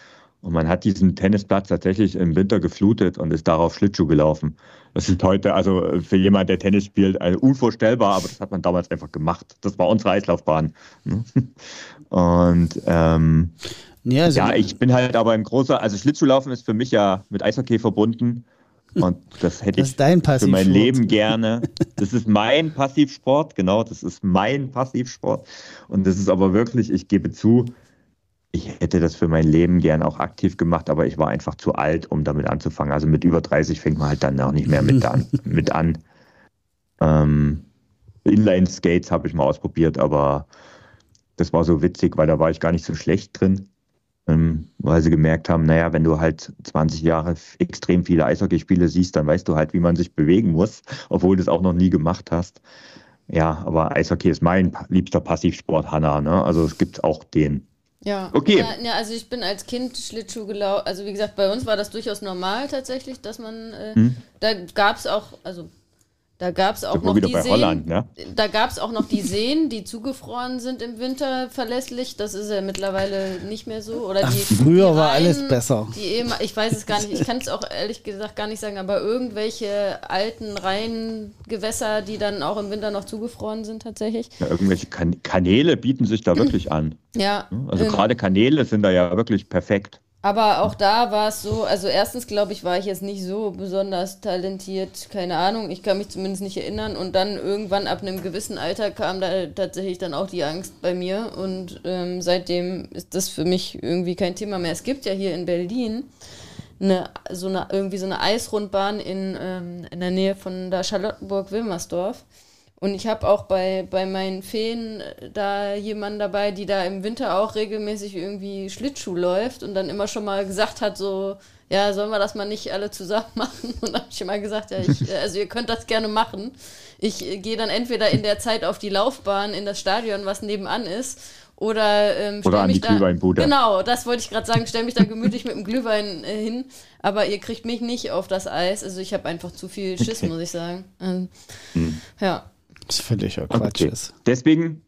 und man hat diesen Tennisplatz tatsächlich im Winter geflutet und ist darauf Schlittschuh gelaufen. Das ist heute, also für jemand, der Tennis spielt, also unvorstellbar, aber das hat man damals einfach gemacht. Das war unsere Eislaufbahn. Und ähm, ja, also ja, ich bin halt aber ein großer, also Schlittschuhlaufen ist für mich ja mit Eishockey verbunden. Und das hätte das ich für mein Leben gerne. Das ist mein Passivsport, genau, das ist mein Passivsport. Und das ist aber wirklich, ich gebe zu, ich hätte das für mein Leben gern auch aktiv gemacht, aber ich war einfach zu alt, um damit anzufangen. Also mit über 30 fängt man halt dann auch nicht mehr mit an. mit an. Ähm, Inline-Skates habe ich mal ausprobiert, aber das war so witzig, weil da war ich gar nicht so schlecht drin ähm, weil sie gemerkt haben, naja, wenn du halt 20 Jahre extrem viele Eishockeyspiele siehst, dann weißt du halt, wie man sich bewegen muss, obwohl du es auch noch nie gemacht hast. Ja, aber Eishockey ist mein liebster Passivsport, Hanna. Ne? Also es gibt auch den. Ja, okay. Ja, also ich bin als Kind Schlittschuh gelaufen. Also wie gesagt, bei uns war das durchaus normal tatsächlich, dass man, äh, hm. da gab es auch, also da gab es auch noch die Seen. Holland, ne? Da gab es auch noch die Seen, die zugefroren sind im Winter verlässlich. Das ist ja mittlerweile nicht mehr so. Oder die, Ach, früher die war alles besser. Die ich weiß es gar nicht. Ich kann es auch ehrlich gesagt gar nicht sagen. Aber irgendwelche alten Rheingewässer, die dann auch im Winter noch zugefroren sind tatsächlich. Ja, irgendwelche kan Kanäle bieten sich da wirklich an. Ja. Also gerade Kanäle sind da ja wirklich perfekt. Aber auch da war es so, also erstens glaube ich, war ich jetzt nicht so besonders talentiert, keine Ahnung, ich kann mich zumindest nicht erinnern. Und dann irgendwann ab einem gewissen Alter kam da tatsächlich dann auch die Angst bei mir. Und ähm, seitdem ist das für mich irgendwie kein Thema mehr. Es gibt ja hier in Berlin eine, so eine, irgendwie so eine Eisrundbahn in, ähm, in der Nähe von da Charlottenburg-Wilmersdorf. Und ich habe auch bei, bei meinen Feen äh, da jemanden dabei, die da im Winter auch regelmäßig irgendwie Schlittschuh läuft und dann immer schon mal gesagt hat, so, ja, sollen wir das mal nicht alle zusammen machen? Und dann habe ich immer gesagt, ja, ich, äh, also ihr könnt das gerne machen. Ich äh, gehe dann entweder in der Zeit auf die Laufbahn in das Stadion, was nebenan ist, oder, ähm, oder an mich die Glühweinbude. Genau, das wollte ich gerade sagen. Stell mich da gemütlich mit dem Glühwein äh, hin. Aber ihr kriegt mich nicht auf das Eis. Also ich habe einfach zu viel Schiss, muss ich sagen. Ähm, hm. Ja. Das völliger Quatsch okay. ist. Deswegen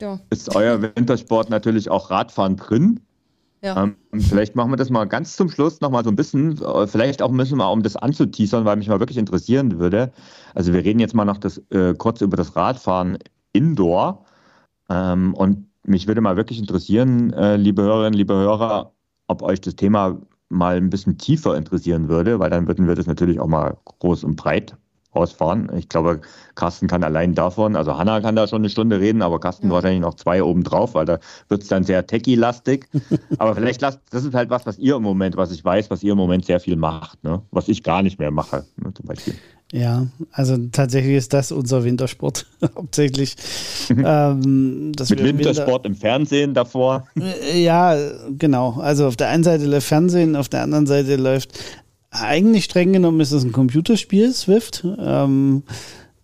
ja. ist euer Wintersport natürlich auch Radfahren drin. Ja. Ähm, vielleicht machen wir das mal ganz zum Schluss nochmal so ein bisschen, äh, vielleicht auch müssen wir, um das anzuteasern, weil mich mal wirklich interessieren würde. Also wir reden jetzt mal noch das, äh, kurz über das Radfahren Indoor. Ähm, und mich würde mal wirklich interessieren, äh, liebe Hörerinnen, liebe Hörer, ob euch das Thema mal ein bisschen tiefer interessieren würde, weil dann würden wir das natürlich auch mal groß und breit ausfahren. Ich glaube, Carsten kann allein davon, also Hanna kann da schon eine Stunde reden, aber Carsten ja. wahrscheinlich noch zwei oben drauf, weil da wird es dann sehr techie-lastig. aber vielleicht lasst, das ist halt was, was ihr im Moment, was ich weiß, was ihr im Moment sehr viel macht, ne? was ich gar nicht mehr mache, ne? zum Beispiel. Ja, also tatsächlich ist das unser Wintersport hauptsächlich. ähm, Mit Wintersport Winter im Fernsehen davor. Äh, ja, genau. Also auf der einen Seite läuft Fernsehen, auf der anderen Seite läuft eigentlich streng genommen ist es ein Computerspiel, Swift. Ähm,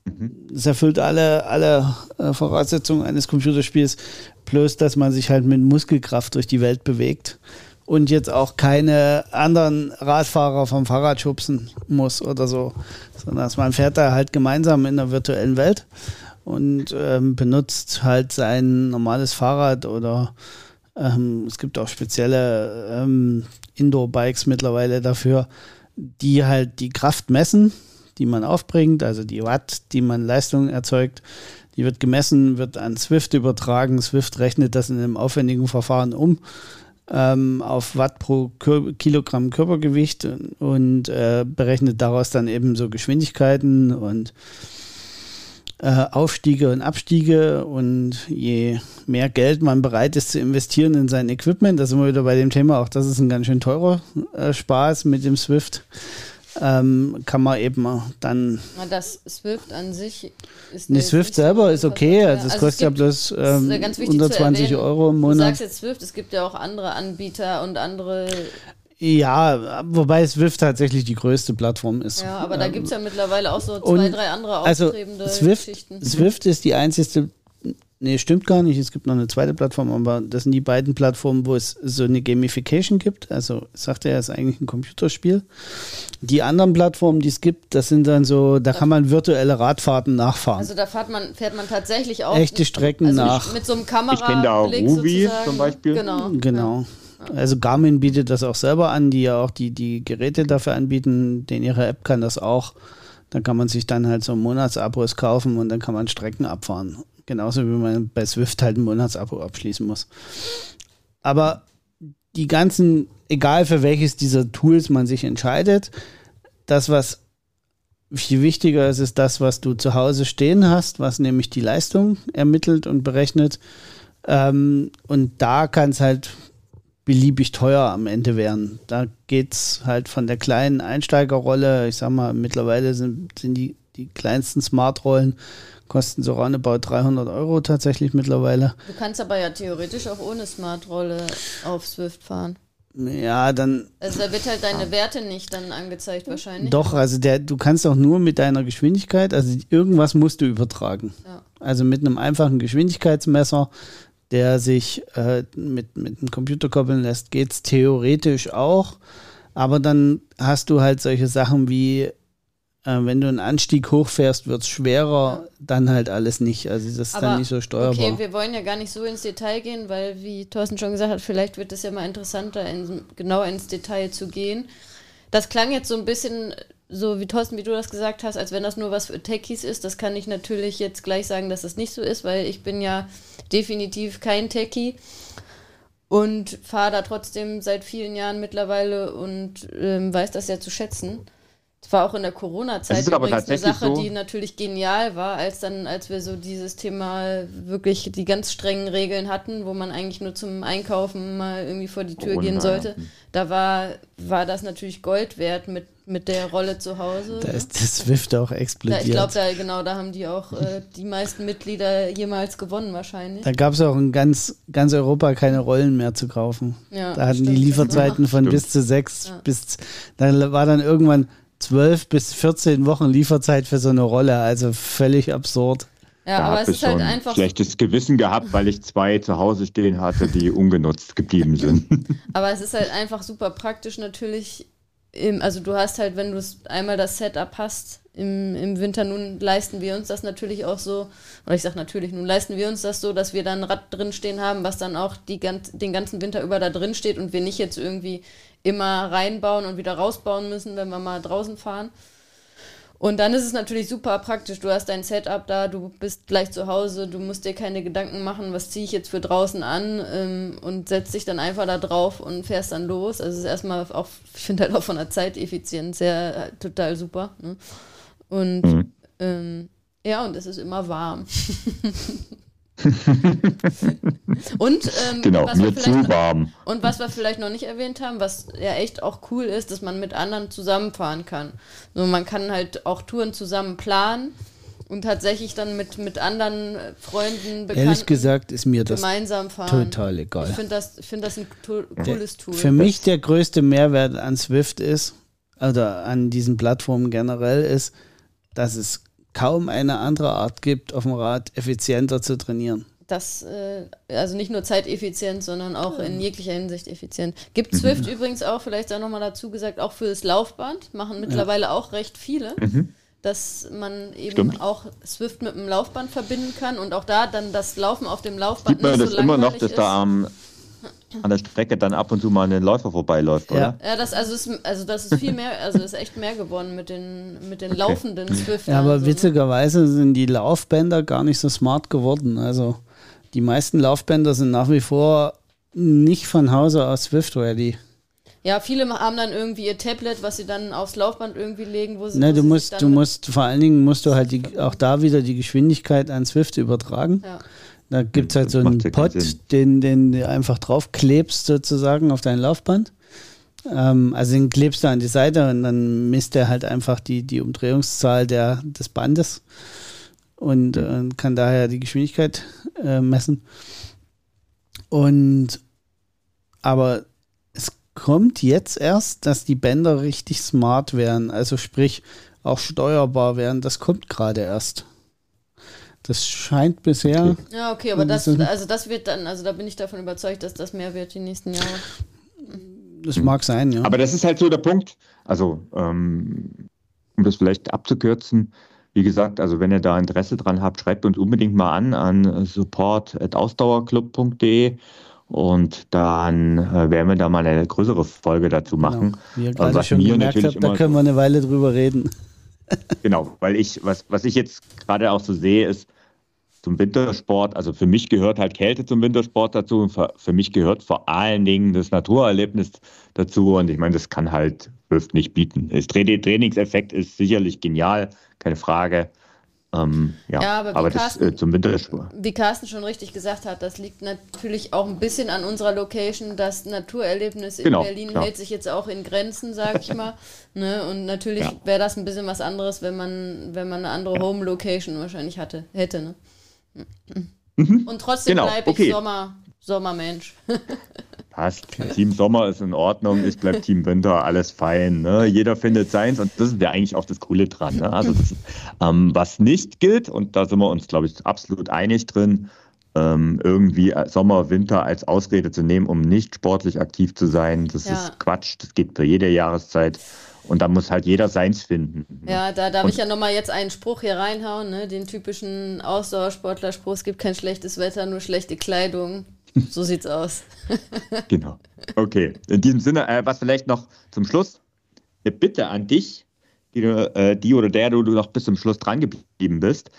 mhm. Es erfüllt alle, alle äh, Voraussetzungen eines Computerspiels, plus dass man sich halt mit Muskelkraft durch die Welt bewegt und jetzt auch keine anderen Radfahrer vom Fahrrad schubsen muss oder so, sondern dass man fährt da halt gemeinsam in der virtuellen Welt und ähm, benutzt halt sein normales Fahrrad oder ähm, es gibt auch spezielle ähm, Indoor-Bikes mittlerweile dafür, die halt die Kraft messen, die man aufbringt, also die Watt, die man Leistung erzeugt. Die wird gemessen, wird an Swift übertragen. Swift rechnet das in einem aufwendigen Verfahren um ähm, auf Watt pro Kilogramm Körpergewicht und äh, berechnet daraus dann eben so Geschwindigkeiten und Aufstiege und Abstiege und je mehr Geld man bereit ist zu investieren in sein Equipment, da sind wir wieder bei dem Thema, auch das ist ein ganz schön teurer äh, Spaß mit dem Swift ähm, kann man eben dann. Das Swift an sich ist. Ne, Swift selber ist okay, also es also kostet ja bloß ähm, 120 Euro im Monat. Du sagst jetzt Swift, es gibt ja auch andere Anbieter und andere. Ja, wobei Swift tatsächlich die größte Plattform ist. Ja, aber da gibt es ja mittlerweile auch so zwei, und drei andere also aufstrebende also Swift, Geschichten. Swift ist die einzige Nee, stimmt gar nicht. Es gibt noch eine zweite Plattform, aber das sind die beiden Plattformen, wo es so eine Gamification gibt. Also sagt er, es ist eigentlich ein Computerspiel. Die anderen Plattformen, die es gibt, das sind dann so, da kann man virtuelle Radfahrten nachfahren. Also da fährt man, fährt man tatsächlich auch echte Strecken also nach. Mit so einem Kamera. Ich kenne da auch Ruby zum Beispiel. Genau. Genau. Ja. Also Garmin bietet das auch selber an, die ja auch die, die Geräte dafür anbieten. Denn ihre App kann das auch. Da kann man sich dann halt so Monatsabos kaufen und dann kann man Strecken abfahren. Genauso wie man bei Swift halt ein Monatsabo abschließen muss. Aber die ganzen, egal für welches dieser Tools man sich entscheidet, das, was viel wichtiger ist, ist das, was du zu Hause stehen hast, was nämlich die Leistung ermittelt und berechnet. Ähm, und da kann es halt beliebig teuer am Ende werden. Da geht es halt von der kleinen Einsteigerrolle, ich sag mal, mittlerweile sind, sind die, die kleinsten Smart-Rollen kosten so roundabout 300 Euro tatsächlich mittlerweile. Du kannst aber ja theoretisch auch ohne Smart-Rolle auf Swift fahren. Ja, dann. Also da wird halt deine Werte nicht dann angezeigt wahrscheinlich. Doch, also der, du kannst auch nur mit deiner Geschwindigkeit, also irgendwas musst du übertragen. Ja. Also mit einem einfachen Geschwindigkeitsmesser, der sich äh, mit, mit einem Computer koppeln lässt, geht es theoretisch auch. Aber dann hast du halt solche Sachen wie äh, wenn du einen Anstieg hochfährst, wird es schwerer, ja. dann halt alles nicht. Also das ist Aber, dann nicht so steuerbar. Okay, wir wollen ja gar nicht so ins Detail gehen, weil, wie Thorsten schon gesagt hat, vielleicht wird es ja mal interessanter, in, genau ins Detail zu gehen. Das klang jetzt so ein bisschen so wie Thorsten, wie du das gesagt hast, als wenn das nur was für Techies ist. Das kann ich natürlich jetzt gleich sagen, dass das nicht so ist, weil ich bin ja definitiv kein Techie und fahre da trotzdem seit vielen Jahren mittlerweile und ähm, weiß das ja zu schätzen. Es war auch in der Corona-Zeit übrigens eine Sache, so. die natürlich genial war, als dann, als wir so dieses Thema wirklich die ganz strengen Regeln hatten, wo man eigentlich nur zum Einkaufen mal irgendwie vor die Tür oh, gehen sollte. Da war, war das natürlich Gold wert mit, mit der Rolle zu Hause. Da ist das Swift auch explodiert. Da, ich glaube, da, genau, da haben die auch äh, die meisten Mitglieder jemals gewonnen wahrscheinlich. Da gab es auch in ganz, ganz Europa keine Rollen mehr zu kaufen. Ja, da hatten stimmt, die Lieferzeiten von stimmt. bis zu sechs ja. bis, da war dann irgendwann 12 bis 14 Wochen Lieferzeit für so eine Rolle. Also völlig absurd. Ja, da aber es ist halt einfach. Schlechtes Gewissen gehabt, weil ich zwei zu Hause stehen hatte, die ungenutzt geblieben sind. aber es ist halt einfach super praktisch natürlich. Im, also du hast halt, wenn du einmal das Setup hast im, im Winter, nun leisten wir uns das natürlich auch so, oder ich sage natürlich, nun leisten wir uns das so, dass wir dann ein Rad drin stehen haben, was dann auch die, den ganzen Winter über da drin steht und wir nicht jetzt irgendwie immer reinbauen und wieder rausbauen müssen, wenn wir mal draußen fahren. Und dann ist es natürlich super praktisch. Du hast dein Setup da, du bist gleich zu Hause, du musst dir keine Gedanken machen, was ziehe ich jetzt für draußen an ähm, und setzt dich dann einfach da drauf und fährst dann los. Also es ist erstmal auch, ich finde halt auch von der Zeiteffizienz sehr äh, total super. Ne? Und Mhm. ähm, ja, und es ist immer warm. und, ähm, Genau, was wir mir vielleicht zu noch- warm. und was wir vielleicht noch nicht erwähnt haben, was ja echt auch cool ist, dass man mit anderen zusammenfahren kann. So, man kann halt auch Touren zusammen planen und tatsächlich dann mit, mit anderen äh, Freunden, Bekannten Ehrlich gesagt ist mir das gemeinsam fahren. total egal. Ich finde das, ich find das ein to cooles Tool. Für mich der größte Mehrwert an Swift ist, oder an diesen Plattformen generell ist, dass es kaum eine andere Art gibt, auf dem Rad effizienter zu trainieren. Das, äh, also nicht nur zeiteffizient, sondern auch in jeglicher Hinsicht effizient. Mhm. Gibt Swift übrigens auch, vielleicht auch nochmal dazu gesagt, auch für das Laufband, machen mittlerweile auch recht viele, dass man eben Stimmt. auch Swift mit dem Laufband verbinden kann und auch da dann das Laufen auf dem Laufband Sieht man nicht das so immer noch, langweilig dass ist. da am, an der Strecke dann ab und zu mal ein Läufer vorbeiläuft, oder? ja, das, also, ist, also das ist viel mehr, also ist echt mehr geworden mit den, mit den laufenden Swift. Ja, aber so, ne? witzigerweise sind die Laufbänder gar nicht so smart geworden. Also die meisten Laufbänder sind nach wie vor nicht von Hause aus Swift ready. Ja, viele haben dann irgendwie ihr Tablet, was sie dann aufs Laufband irgendwie legen, wo sie. Ne, wo du sie sich musst, dann du musst, vor allen Dingen musst du halt die, auch da wieder die Geschwindigkeit an Swift übertragen. Ja. Da gibt es halt so einen Sinn. den, den du einfach draufklebst sozusagen auf dein Laufband. Ähm, also den klebst du an die Seite und dann misst er halt einfach die, die Umdrehungszahl der, des Bandes und äh, kann daher die Geschwindigkeit äh, messen. Und aber es kommt jetzt erst, dass die Bänder richtig smart werden, also sprich auch steuerbar werden. Das kommt gerade erst. Das scheint bisher. Okay. Ja, okay, aber das, also das wird dann, also da bin ich davon überzeugt, dass das mehr wird die nächsten Jahre. Das mag sein, ja. Aber das ist halt so der Punkt. Also, ähm, um das vielleicht abzukürzen, wie gesagt, also wenn ihr da Interesse dran habt, schreibt uns unbedingt mal an an support.ausdauerclub.de und dann äh, werden wir da mal eine größere Folge dazu machen. Genau. Wie ihr Also gerade was schon mir gemerkt natürlich habt, da können wir eine Weile drüber reden. Genau, weil ich, was, was ich jetzt gerade auch so sehe, ist zum Wintersport, also für mich gehört halt Kälte zum Wintersport dazu und für, für mich gehört vor allen Dingen das Naturerlebnis dazu und ich meine, das kann halt Swift nicht bieten. Das Tra- Trainingseffekt ist sicherlich genial, keine Frage. Ähm, ja, Ja, aber aber das Carsten- äh, zum Wintersport. Wie Carsten schon richtig gesagt hat, das liegt natürlich auch ein bisschen an unserer Location. Das Naturerlebnis in Genau, Berlin klar. hält sich jetzt auch in Grenzen, sag ich mal. ne? Und natürlich Ja. wäre das ein bisschen was anderes, wenn man, wenn man eine andere Home-Location wahrscheinlich hatte, hätte. Ne? Und trotzdem Genau, bleibe ich okay. Sommer, Sommermensch. Passt. Team Sommer ist in Ordnung, ich bleibe Team Winter, alles fein. Ne? Jeder findet seins und das ist ja eigentlich auch das Coole dran. Ne? Also das, ähm, was nicht gilt, und da sind wir uns, glaube ich, absolut einig drin, ähm, irgendwie Sommer, Winter als Ausrede zu nehmen, um nicht sportlich aktiv zu sein, das Ja. ist Quatsch. Das geht für jede Jahreszeit. Und da muss halt jeder seins finden. Ja, da darf Und- ich ja nochmal jetzt einen Spruch hier reinhauen, ne? den typischen Ausdauersportler-Spruch, es gibt kein schlechtes Wetter, nur schlechte Kleidung. So sieht's aus. Genau. Okay. In diesem Sinne, äh, was vielleicht noch zum Schluss, eine Bitte an dich, die, äh, die oder der du noch bis zum Schluss dran geblieben bist.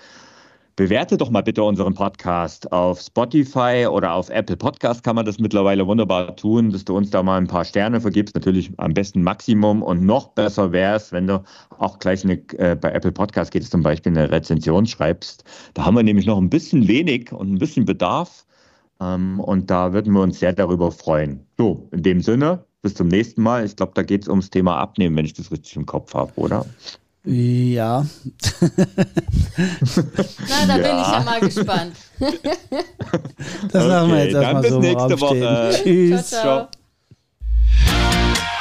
Bewerte doch mal bitte unseren Podcast auf Spotify oder auf Apple Podcast kann man das mittlerweile wunderbar tun, dass du uns da mal ein paar Sterne vergibst. Natürlich am besten Maximum und noch besser wäre es, wenn du auch gleich eine, äh, bei Apple Podcast geht es zum Beispiel eine Rezension schreibst. Da haben wir nämlich noch ein bisschen wenig und ein bisschen Bedarf. Ähm, und da würden wir uns sehr darüber freuen. So, in dem Sinne, bis zum nächsten Mal. Ich glaube, da geht es ums Thema Abnehmen, wenn ich das richtig im Kopf habe, oder? Ja. Na, da ja. bin ich ja mal gespannt. das okay, machen wir jetzt erstmal so. Bis nächste Woche. Tschüss. ciao. ciao. ciao.